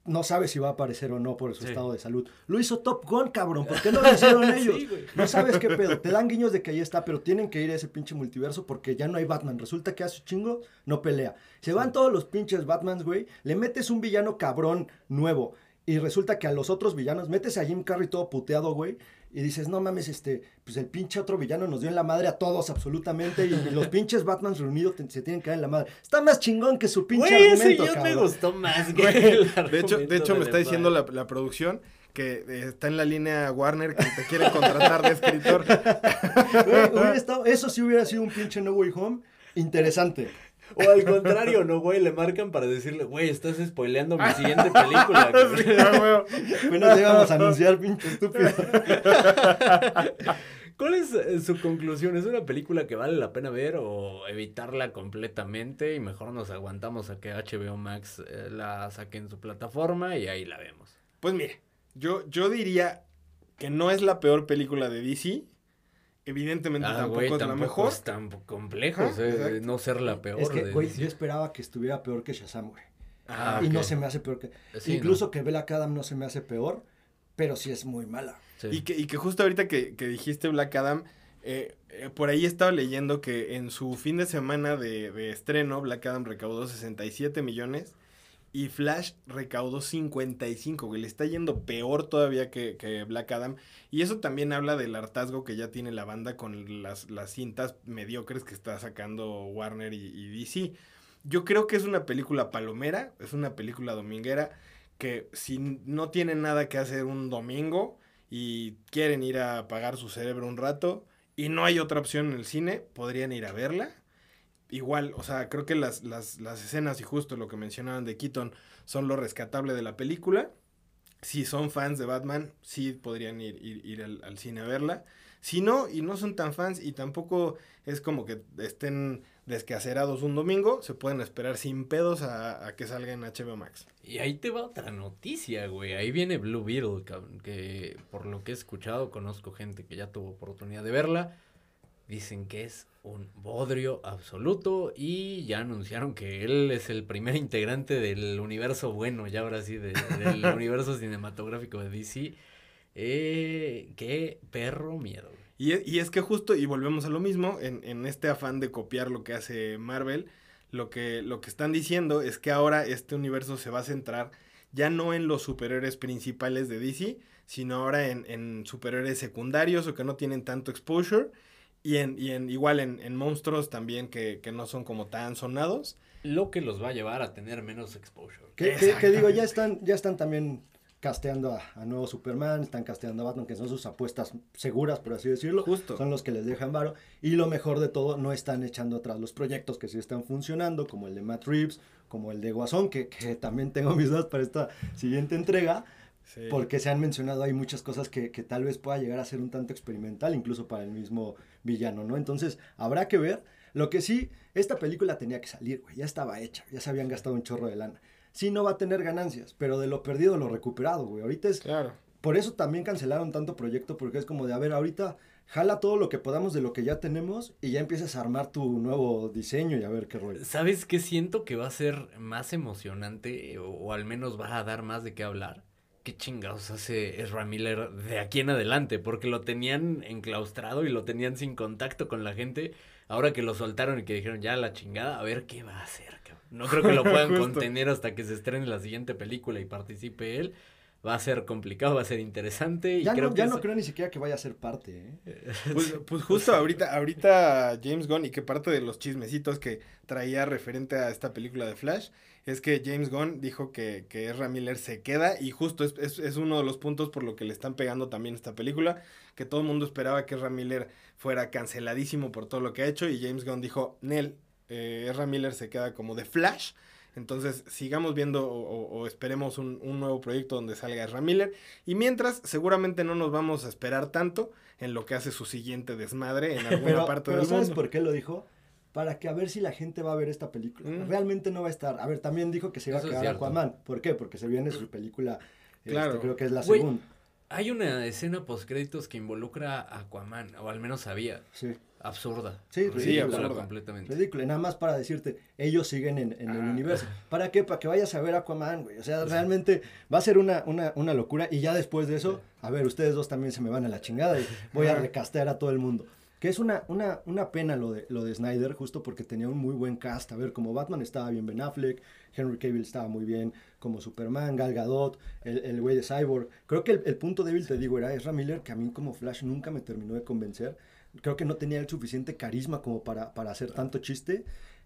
no sabe si va a aparecer o no por su estado de salud. Lo hizo Top Gun, cabrón. ¿Por qué no lo hicieron ellos? no sabes qué pedo. Te dan guiños de que ahí está, pero tienen que ir a ese pinche multiverso porque ya no hay Batman. Resulta que hace chingo no pelea. Se van todos los pinches Batmans, güey. Le metes un villano cabrón nuevo. Y resulta que a los otros villanos, metes a Jim Carrey todo puteado, güey y dices, no mames, este, pues el pinche otro villano nos dio en la madre a todos absolutamente y, los pinches Batmans reunidos se tienen que dar en la madre. Está más chingón que su pinche güey, argumento, ese me gustó más, güey. De hecho, de hecho me está diciendo la, la, producción que eh, está en la línea Warner que te quiere contratar de escritor. eso sí hubiera sido un pinche No Way Home interesante. O al contrario, no, güey, le marcan para decirle, güey, estás spoileando mi siguiente película. Bueno, te íbamos a anunciar, pinche estúpido. ¿Cuál es eh, su conclusión? ¿Es una película que vale la pena ver o evitarla completamente y mejor nos aguantamos a que HBO Max eh, la saque en su plataforma y ahí la vemos? Pues mire, yo, yo diría que no es la peor película de DC, Evidentemente ah, tampoco es la mejor. Es tan complejo, no ser la peor. Es que, güey, yo esperaba que estuviera peor que Shazam, güey. Ah, y no se me hace peor que... Incluso que Black Adam no se me hace peor, pero sí es muy mala. Y, que, y que justo ahorita que, que dijiste Black Adam, eh, eh, por ahí estaba leyendo que en su fin de semana de, de estreno, Black Adam recaudó 67 millones y Flash recaudó 55, güey. Le está yendo peor todavía que, que, Black Adam. Y eso también habla del hartazgo que ya tiene la banda con las, las cintas mediocres que está sacando Warner y, y, DC. Yo creo que es una película palomera, es una película dominguera que si no tienen nada que hacer un domingo y quieren ir a apagar su cerebro un rato y no hay otra opción en el cine, podrían ir a verla igual, o sea, creo que las, las, las, escenas y justo lo que mencionaban de Keaton son lo rescatable de la película. Si son fans de Batman, sí podrían ir, ir, al, cine a verla. Si no, y no son tan fans y tampoco es como que estén descacerados un domingo, se pueden esperar sin pedos a, que salga en HBO Max. Y ahí te va otra noticia, güey. Ahí viene Blue Beetle, que por lo que he escuchado, conozco gente que ya tuvo oportunidad de verla. Dicen que es un bodrio absoluto y ya anunciaron que él es el primer integrante del universo bueno, ya ahora sí, del universo cinematográfico de DC. Eh, qué perro miedo. Y, y, es que justo, y volvemos a lo mismo, en, en, este afán de copiar lo que hace Marvel, lo que, lo que están diciendo es que ahora este universo se va a centrar ya no en los superhéroes principales de DC, sino ahora en, en superhéroes secundarios o que no tienen tanto exposure y en, y en igual en, en monstruos también que, que, no son como tan sonados. Lo que los va a llevar a tener menos exposure. Que, que, digo, ya están, ya están también casteando a, a, nuevo Superman, están casteando a Batman, que son sus apuestas seguras, por así decirlo. Justo. Son los que les dejan varo. Y lo mejor de todo, no están echando atrás los proyectos que sí están funcionando, como el de Matt Reeves, como el de Guasón, que, que también tengo mis dudas para esta siguiente entrega. Sí. Porque se han mencionado hay muchas cosas que, que, tal vez pueda llegar a ser un tanto experimental, incluso para el mismo villano, ¿no? Entonces, habrá que ver. Lo que sí, esta película tenía que salir, güey, ya estaba hecha, ya se habían gastado un chorro de lana. Sí, no va a tener ganancias, pero de lo perdido, lo recuperado, güey. Ahorita es... Claro. Por eso también cancelaron tanto proyecto, porque es como de, a ver, ahorita jala todo lo que podamos de lo que ya tenemos y ya empiezas a armar tu nuevo diseño y a ver qué rollo. ¿Sabes qué siento que va a ser más emocionante o, o al menos va a dar más de qué hablar? Qué chingados hace Ezra Miller de aquí en adelante, porque lo tenían enclaustrado y lo tenían sin contacto con la gente. Ahora que lo soltaron y que dijeron ya la chingada, a ver qué va a hacer. Cabrón. No creo que lo puedan contener hasta que se estrene la siguiente película y participe él. Va a ser complicado, va a ser interesante. Y ya creo no, que ya eso... no creo ni siquiera que vaya a ser parte. ¿eh? Pues, pues, justo ahorita, ahorita James Gunn y que parte de los chismecitos que traía referente a esta película de Flash es que James Gunn dijo que, que Ezra Miller se queda y justo es, es, es, uno de los puntos por lo que le están pegando también esta película, que todo el mundo esperaba que Ezra Miller fuera canceladísimo por todo lo que ha hecho y James Gunn dijo, Nel, eh, Ezra Miller se queda como de Flash. Entonces, sigamos viendo o, o, o esperemos un, un, nuevo proyecto donde salga Ezra Miller. Y mientras, seguramente no nos vamos a esperar tanto en lo que hace su siguiente desmadre en alguna pero, parte pero del ¿sabes mundo. por qué lo dijo? Para que a ver si la gente va a ver esta película. Mm. Realmente no va a estar. A ver, también dijo que se iba Eso a quedar. Aquaman. ¿Por qué? Porque se viene su película. Claro. Este, creo que es la segunda. Hay una escena post créditos que involucra a Aquaman, o al menos había. Sí. Absurda. Sí, Sí, Ridícula absurda. completamente. Ridículo. Y nada más para decirte, ellos siguen en, en el Ah. universo. ¿Para qué? Para que vayas a ver Aquaman, güey. O sea, realmente va a ser una, una, una locura. Y ya después de eso, a ver, ustedes dos también se me van a la chingada y voy a recastear a todo el mundo. Que es una, una, una pena lo de, lo de Snyder, justo porque tenía un muy buen cast. A ver, como Batman estaba bien Ben Affleck, Henry Cavill estaba muy bien como Superman, Gal Gadot, el, güey de Cyborg. Creo que el, el, punto débil, te digo, era Ezra Miller, que a mí como Flash nunca me terminó de convencer. Creo que no tenía el suficiente carisma como para, para hacer tanto chiste.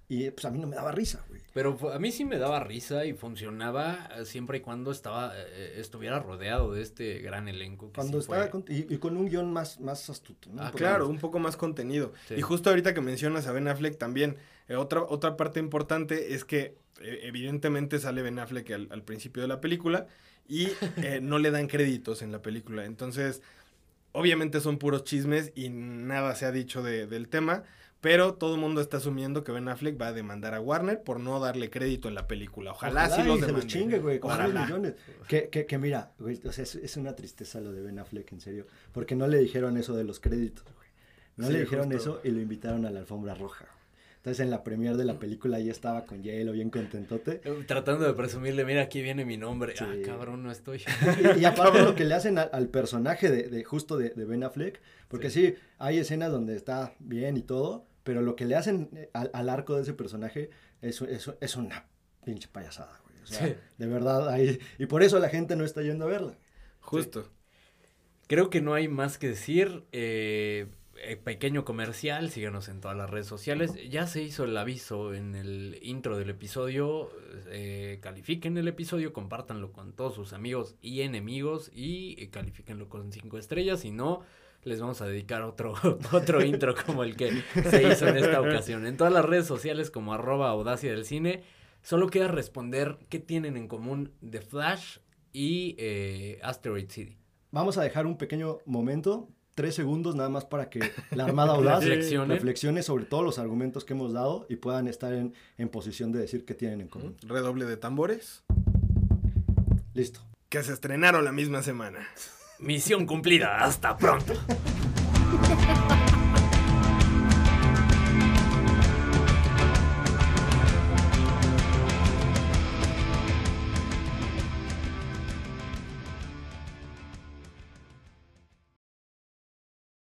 Y pues a mí no me daba risa, güey. Pero a mí sí me daba risa y funcionaba eh, siempre y cuando estaba eh, estuviera rodeado de este gran elenco. Que Cuando sí estaba con, y, y, con un guion más, más astuto. ¿no? Ah, Claro, un poco más contenido. Sí. Y justo ahorita que mencionas a Ben Affleck también, eh, otra, otra parte importante es que eh, evidentemente sale Ben Affleck al, al, principio de la película y eh, no le dan créditos en la película. Entonces, obviamente son puros chismes y nada se ha dicho de, del tema. Pero todo el mundo está asumiendo que Ben Affleck va a demandar a Warner por no darle crédito en la película. Ojalá, Ojalá sí los se los chingue, güey, con varios millones. Que, que, que mira, güey, o sea, es, es, una tristeza lo de Ben Affleck, en serio. Porque no le dijeron eso de los créditos, güey. No sí, le dijeron justo. eso y lo invitaron a la alfombra roja. Entonces en la premier de la película ya estaba con Hielo, bien contentote. Tratando de presumirle, mira, aquí viene mi nombre. Sí. Ah, cabrón, no estoy. y, y, aparte lo que le hacen al, al personaje de, de, justo de, de, Ben Affleck, porque sí. sí. hay escenas donde está bien y todo, pero lo que le hacen al, al arco de ese personaje es, es, es una pinche payasada, güey. O sea, sí. de verdad, ahí. Y por eso la gente no está yendo a verla. Justo. Creo que no hay más que decir. Eh, eh, pequeño comercial, síganos en todas las redes sociales. Ya se hizo el aviso en el intro del episodio. Eh, califiquen el episodio, compártanlo con todos sus amigos y enemigos y eh, califíquenlo con cinco estrellas. Si no, les vamos a dedicar otro, otro intro como el que se hizo en esta ocasión. En todas las redes sociales como arroba audacia del cine. Solo queda responder qué tienen en común The Flash y eh, Asteroid City. Vamos a dejar un pequeño momento tres segundos nada más para que la Armada Audaz reflexione. reflexione. sobre todos los argumentos que hemos dado y puedan estar en, en posición de decir qué tienen en común. Redoble de tambores. Listo. Que se estrenaron la misma semana. Misión cumplida. Hasta pronto.